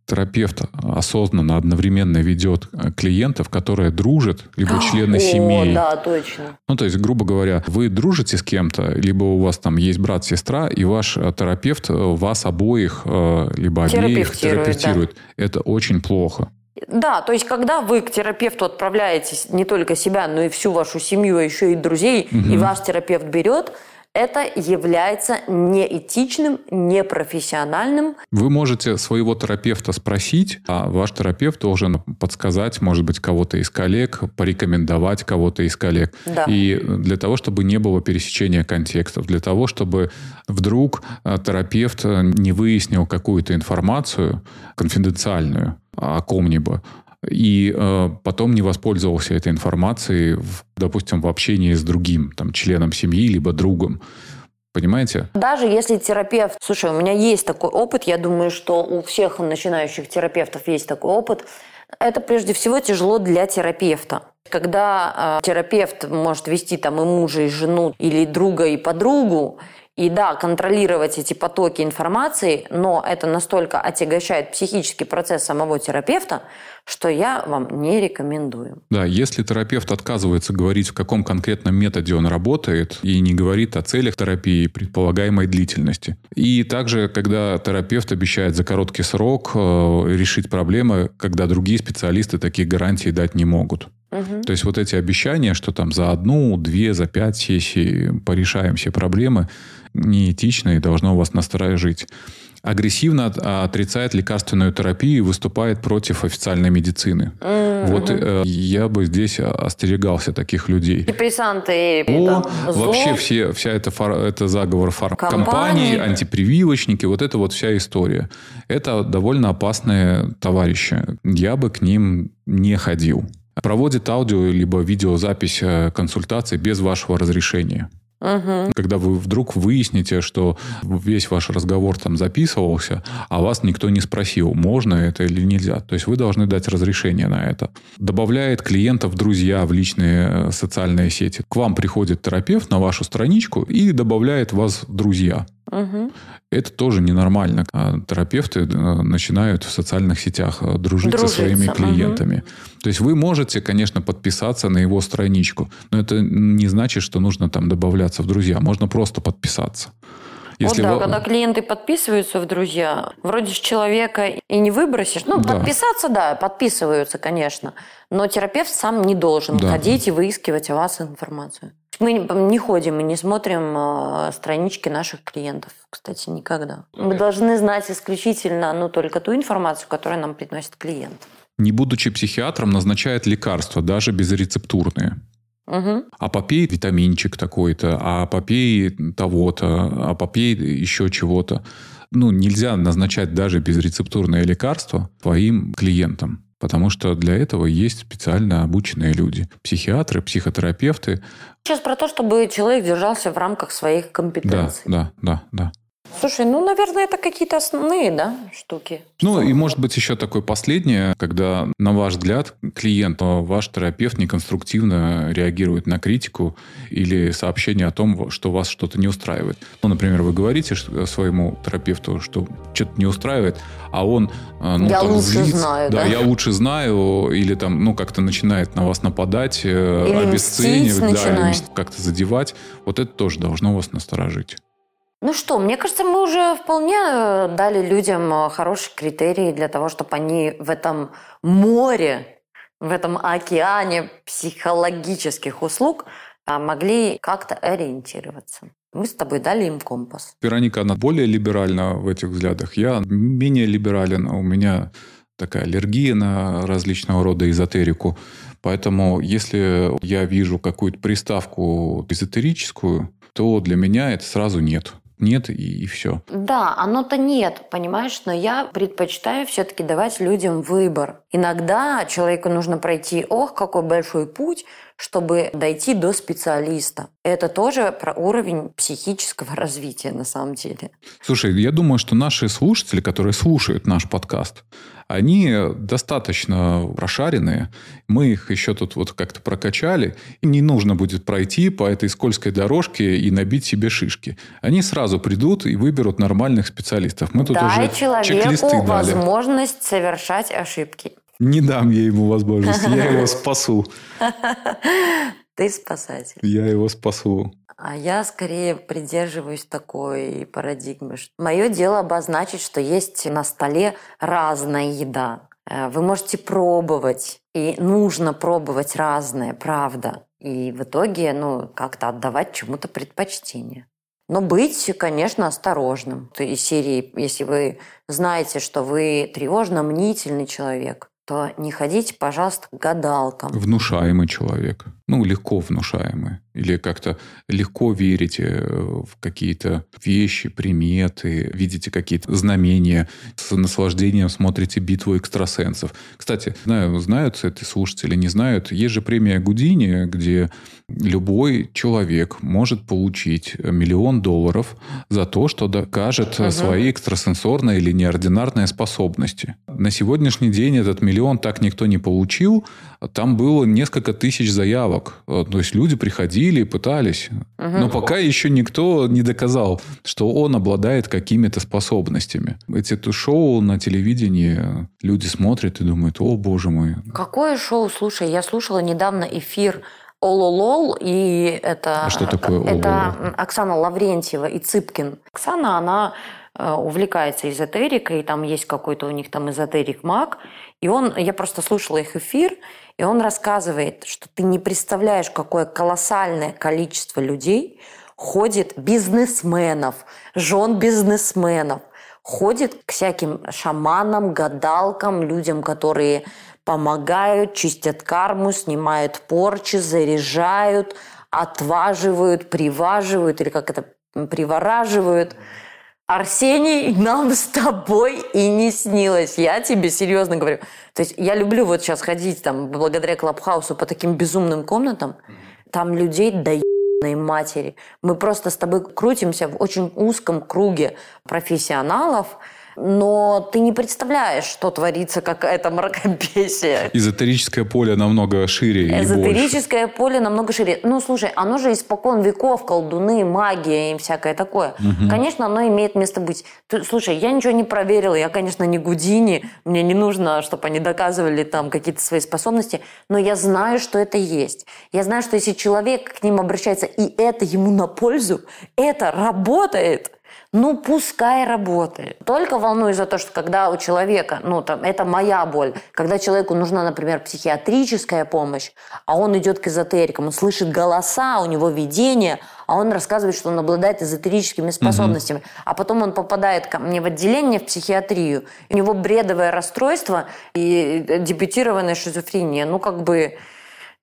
терапевт осознанно одновременно ведет э, клиентов, которые дружат, либо члены О, семьи. да, точно. Ну, то есть, грубо говоря, вы дружите с кем-то, либо у вас там есть брат, сестра, и ваш э, терапевт э, вас обоих, либо обеих терапевтирует. Да. Это очень плохо. Да, то есть когда вы к терапевту отправляете не только себя, но и всю вашу семью, а еще и друзей, угу. и ваш терапевт берет, это является неэтичным, непрофессиональным. Вы можете своего терапевта спросить, а ваш терапевт должен подсказать, может быть, кого-то из коллег, порекомендовать кого-то из коллег. Да. И для того, чтобы не было пересечения контекстов, для того, чтобы вдруг э, терапевт не выяснил какую-то информацию конфиденциальную о ком-нибудь, и э, потом не воспользовался этой информацией, в, допустим, в общении с другим там, членом семьи либо другом. Понимаете? Даже если терапевт... Слушай, у меня есть такой опыт, я думаю, что у всех начинающих терапевтов есть такой опыт. Это прежде всего тяжело для терапевта. Когда э, терапевт может вести там и мужа, и жену, или друга, и подругу, и да, контролировать эти потоки информации, но это настолько отягощает психический процесс самого терапевта, что я вам не рекомендую. Да, если терапевт отказывается говорить, в каком конкретном методе он работает, и не говорит о целях терапии, предполагаемой длительности. И также, когда терапевт обещает за короткий срок э, решить проблемы, когда другие специалисты такие гарантии дать не могут. Угу. То есть вот эти обещания, что там за одну, две, за пять сессий порешаем все проблемы, неэтично и должно вас насторожить. Агрессивно отрицает лекарственную терапию и выступает против официальной медицины. Mm-hmm. Вот э, я бы здесь остерегался таких людей. Депрессанты. О, вообще все, вся эта, фар, это заговор фармкомпаний, антипрививочники, вот это вот вся история. Это довольно опасные товарищи. Я бы к ним не ходил. Проводит аудио либо видеозапись э, консультации без вашего разрешения. Угу. Когда вы вдруг выясните, что весь ваш разговор там записывался, а вас никто не спросил, можно это или нельзя. То есть вы должны дать разрешение на это. Добавляет клиентов друзья в личные э, социальные сети. К вам приходит терапевт на вашу страничку и добавляет вас в друзья. Угу. Это тоже ненормально. А терапевты э, начинают в социальных сетях э, дружить Дружиться. со своими клиентами. Угу. То есть вы можете, конечно, подписаться на его страничку, но это не значит, что нужно там добавляться в друзья. Можно просто подписаться. Если вот да, вы... когда клиенты подписываются в друзья, вроде с человека и не выбросишь. Ну, да. подписаться, да, подписываются, конечно. Но терапевт сам не должен да. ходить и выискивать о вас информацию. Мы не ходим и не смотрим э, странички наших клиентов, кстати, никогда. Мы должны знать исключительно ну, только ту информацию, которую нам приносит клиент. Не будучи психиатром, назначает лекарства, даже безрецептурные. Угу. А попей витаминчик такой-то, а попей того-то, а попей еще чего-то. Ну, нельзя назначать даже безрецептурное лекарство твоим клиентам. Потому что для этого есть специально обученные люди. Психиатры, психотерапевты. Сейчас про то, чтобы человек держался в рамках своих компетенций. Да, да, да, да. Слушай, ну, наверное, это какие-то основные, да, штуки. Ну, и может быть еще такое последнее, когда, на ваш взгляд, клиент, ваш терапевт неконструктивно реагирует на критику или сообщение о том, что вас что-то не устраивает. Ну, например, вы говорите своему терапевту, что что-то не устраивает, а он... Э, ну, я там, лучше злится, знаю, да? Да, я лучше знаю, или там, ну, как-то начинает на вас нападать, э, или обесценивать, да, или как-то задевать. Вот это тоже должно вас насторожить. Ну что, мне кажется, мы уже вполне э, дали людям э, хорошие критерии для того, чтобы они в этом море, в этом океане психологических услуг а, могли как-то ориентироваться. Мы с тобой дали им компас. Вероника, она более либеральна в этих взглядах. Я менее либерален. У меня такая аллергия на различного рода эзотерику. Поэтому, если я вижу какую-то приставку эзотерическую, то для меня это сразу нет нет и, и все. Да, оно-то нет, понимаешь, но я предпочитаю все-таки давать людям выбор. Иногда человеку нужно пройти, ох, какой большой путь, чтобы дойти до специалиста. Это тоже про уровень психического развития на самом деле. Слушай, я думаю, что наши слушатели, которые слушают наш подкаст, они достаточно прошаренные. Мы их еще тут вот как-то прокачали. Им не нужно будет пройти по этой скользкой дорожке и набить себе шишки. Они сразу придут и выберут нормальных специалистов. Мы тут Дай уже человеку дали. возможность совершать ошибки. Не дам я ему возможности, я его спасу. Ты спасатель. Я его спасу. А я скорее придерживаюсь такой парадигмы. Мое дело обозначить, что есть на столе разная еда. Э, вы можете пробовать, и нужно пробовать разное, правда. И в итоге, ну, как-то отдавать чему-то предпочтение. Но быть, конечно, осторожным. Из серии, если вы знаете, что вы тревожно-мнительный человек, то не ходите, пожалуйста, к гадалкам. Внушаемый человек. Ну, легко внушаемый. Или как-то легко верите э, в какие-то вещи, приметы, видите какие-то знамения, с наслаждением смотрите битву экстрасенсов. Кстати, знаю, знают это слушатели, не знают, есть же премия Гудини, где любой человек может получить миллион долларов за то, что докажет угу. свои экстрасенсорные или неординарные способности. На сегодняшний день этот миллион так никто не получил. Там было несколько тысяч заявок. То есть люди приходили пытались. Угу. Но пока еще никто не доказал, что он обладает какими-то способностями. Эти шоу на телевидении люди смотрят и думают, о боже мой. Какое шоу? Слушай, я слушала недавно эфир Ололол, и это... А что такое Ололол? Это Оксана Лаврентьева и Цыпкин. Оксана, она увлекается эзотерикой, там есть какой-то у них там эзотерик-маг, и он, я просто слушала их эфир, и он рассказывает, что ты не представляешь, какое колоссальное количество людей ходит бизнесменов, жен бизнесменов, ходит к всяким шаманам, гадалкам, людям, которые помогают, чистят карму, снимают порчи, заряжают, отваживают, приваживают, или как это, привораживают. Арсений, нам с тобой и не снилось. Я тебе серьезно говорю. То есть я люблю вот сейчас ходить там благодаря Клабхаусу по таким безумным комнатам. Там людей до матери. Мы просто с тобой крутимся в очень узком круге профессионалов – но ты не представляешь, что творится какая-то мракобесие. Эзотерическое поле намного шире Эзотерическое поле намного шире. Ну, слушай, оно же испокон веков, колдуны, магия и всякое такое. Угу. Конечно, оно имеет место быть. Ты, слушай, я ничего не проверила, я, конечно, не Гудини, мне не нужно, чтобы они доказывали там какие-то свои способности, но я знаю, что это есть. Я знаю, что если человек к ним обращается, и это ему на пользу, это работает – ну, пускай работает. Только волнуюсь за то, что когда у человека, ну, там, это моя боль, когда человеку нужна, например, психиатрическая помощь, а он идет к эзотерикам, он слышит голоса, у него видение, а он рассказывает, что он обладает эзотерическими способностями, угу. а потом он попадает ко мне в отделение в психиатрию, у него бредовое расстройство и дебютированная шизофрения. Ну, как бы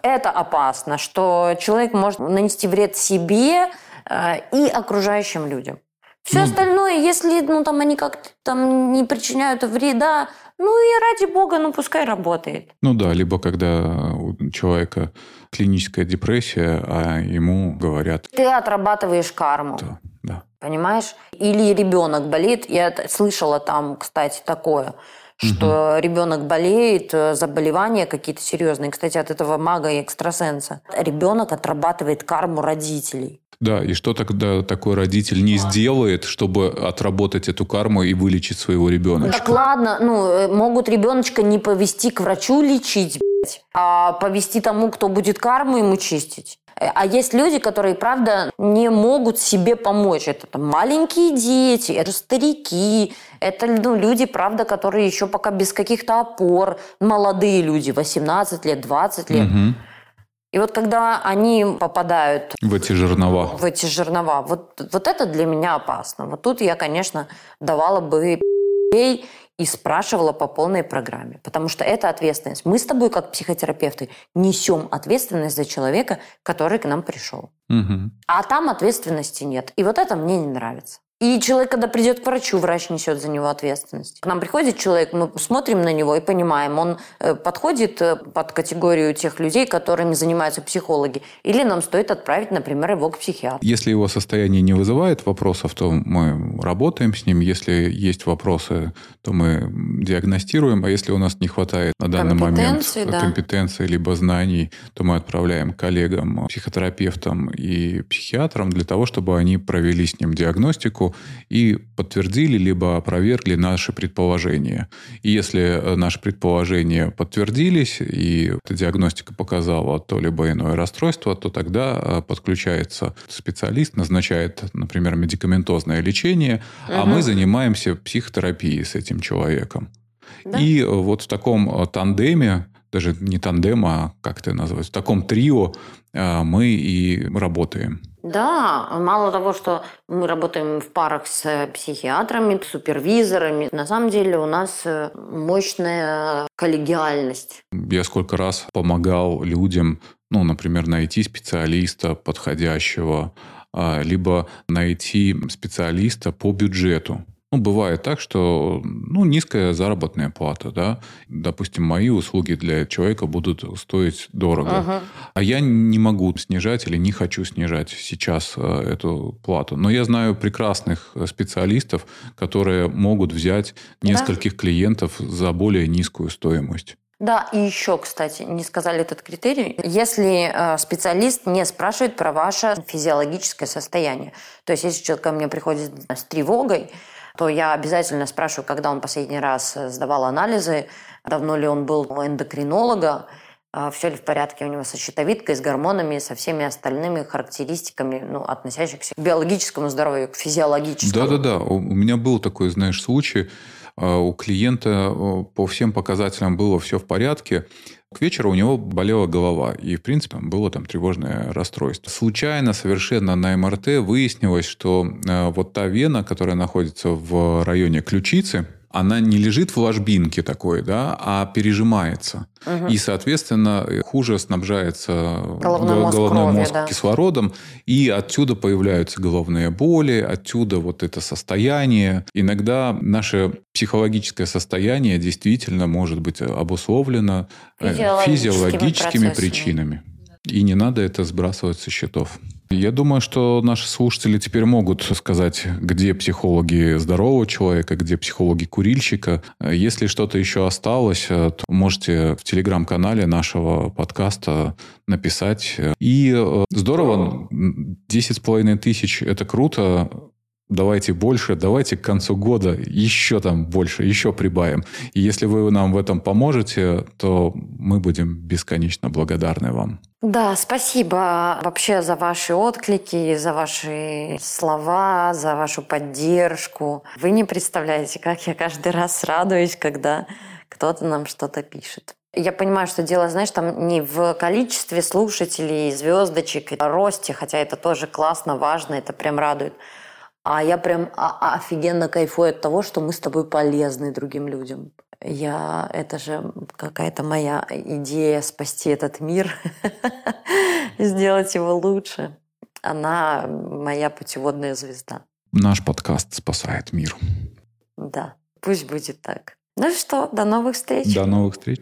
это опасно, что человек может нанести вред себе э, и окружающим людям. Все остальное, если ну, там, они как-то там не причиняют вреда, ну и ради бога, ну пускай работает. Ну да, либо когда у человека клиническая депрессия, а ему говорят... Ты отрабатываешь карму. Да, да. Понимаешь? Или ребенок болеет. Я слышала там, кстати, такое что угу. ребенок болеет, э, заболевания какие-то серьезные. Кстати, от этого мага и экстрасенса. Ребенок отрабатывает карму родителей. Да, и что тогда такой родитель не сделает, чтобы отработать эту карму и вылечить своего ребенка? Так ладно, ну, э, могут ребеночка не повести к врачу лечить, блядь, а повести тому, кто будет карму ему чистить. Э, а есть люди, которые, правда, не могут себе помочь. Это там, маленькие дети, это старики, это ну, люди, правда, которые еще пока без каких-то опор, молодые люди, 18 лет, 20 лет. Угу. И вот когда они попадают... В эти жернова. В эти жернова. Вот, вот это для меня опасно. Вот тут я, конечно, давала бы и спрашивала по полной программе. Потому что это ответственность. Мы с тобой, как психотерапевты, несем ответственность за человека, который к нам пришел. Угу. А там ответственности нет. И вот это мне не нравится. И человек, когда придет к врачу, врач несет за него ответственность. К нам приходит человек, мы смотрим на него и понимаем, он э, подходит э, под категорию тех людей, которыми занимаются психологи, или нам стоит отправить, например, его к психиатру. Если его состояние не вызывает вопросов, то мы работаем с ним. Если есть вопросы, то мы диагностируем. А если у нас не хватает на данный момент да. компетенции либо знаний, то мы отправляем коллегам, психотерапевтам и психиатрам для того, чтобы они провели с ним диагностику, и подтвердили либо опровергли наши предположения. И если э, наши предположения подтвердились, и эта диагностика показала то либо иное расстройство, то тогда э, подключается специалист, назначает, например, медикаментозное лечение, угу. а мы занимаемся психотерапией с этим человеком. Да? И вот в таком тандеме, даже не тандем, а как это называется, в таком трио мы и работаем. Да, мало того, что мы работаем в парах с психиатрами, супервизорами, на самом деле у нас э, мощная коллегиальность. Я сколько раз помогал людям, ну, например, найти специалиста подходящего, а, либо найти специалиста по бюджету. Ну, бывает так, что ну, низкая заработная плата, да. Допустим, мои услуги для человека будут стоить дорого. Ага. А я не могу снижать или не хочу снижать сейчас э, эту плату. Но я знаю прекрасных специалистов, которые могут взять нескольких да? клиентов за более низкую стоимость. Да, и еще, кстати, не сказали этот критерий. Если э, специалист не спрашивает про ваше физиологическое состояние, то есть если человек ко мне приходит с тревогой, то я обязательно спрашиваю, когда он последний раз э, сдавал анализы, давно ли он был у эндокринолога, а все ли в порядке у него со щитовидкой, с гормонами, со всеми остальными характеристиками, ну, относящихся к биологическому здоровью, к физиологическому. Да-да-да. У меня был такой, знаешь, случай. А, у клиента по всем показателям было все в порядке. К вечеру у него болела голова, и, в принципе, было там тревожное расстройство. Случайно совершенно на МРТ выяснилось, что э, вот та вена, которая находится в районе ключицы, она не лежит в ложбинке такой, да, а пережимается. Угу. И, соответственно, хуже снабжается головной мозг, головной крови, мозг да. кислородом. И отсюда появляются головные боли, отсюда вот это состояние. Иногда наше психологическое состояние действительно может быть обусловлено э, физиологическими, физиологическими причинами. И не надо это сбрасывать со счетов. Я думаю, что наши слушатели теперь могут сказать, где психологи здорового человека, где психологи курильщика. Если что-то еще осталось, то можете в телеграм-канале нашего подкаста написать. И э, здорово, 10,5 тысяч – это круто давайте больше, давайте к концу года еще там больше, еще прибавим. И если вы нам в этом поможете, то мы будем бесконечно благодарны вам. Да, спасибо вообще за ваши отклики, за ваши слова, за вашу поддержку. Вы не представляете, как я каждый раз радуюсь, когда кто-то нам что-то пишет. Я понимаю, что дело, знаешь, там не в количестве слушателей, звездочек, росте, хотя это тоже классно, важно, это прям радует. А я прям офигенно кайфую от того, что мы с тобой полезны другим людям. Я, это же какая-то моя идея спасти этот мир, сделать его лучше. Она моя путеводная звезда. Наш подкаст спасает мир. Да, пусть будет так. Ну что, до новых встреч. До новых встреч.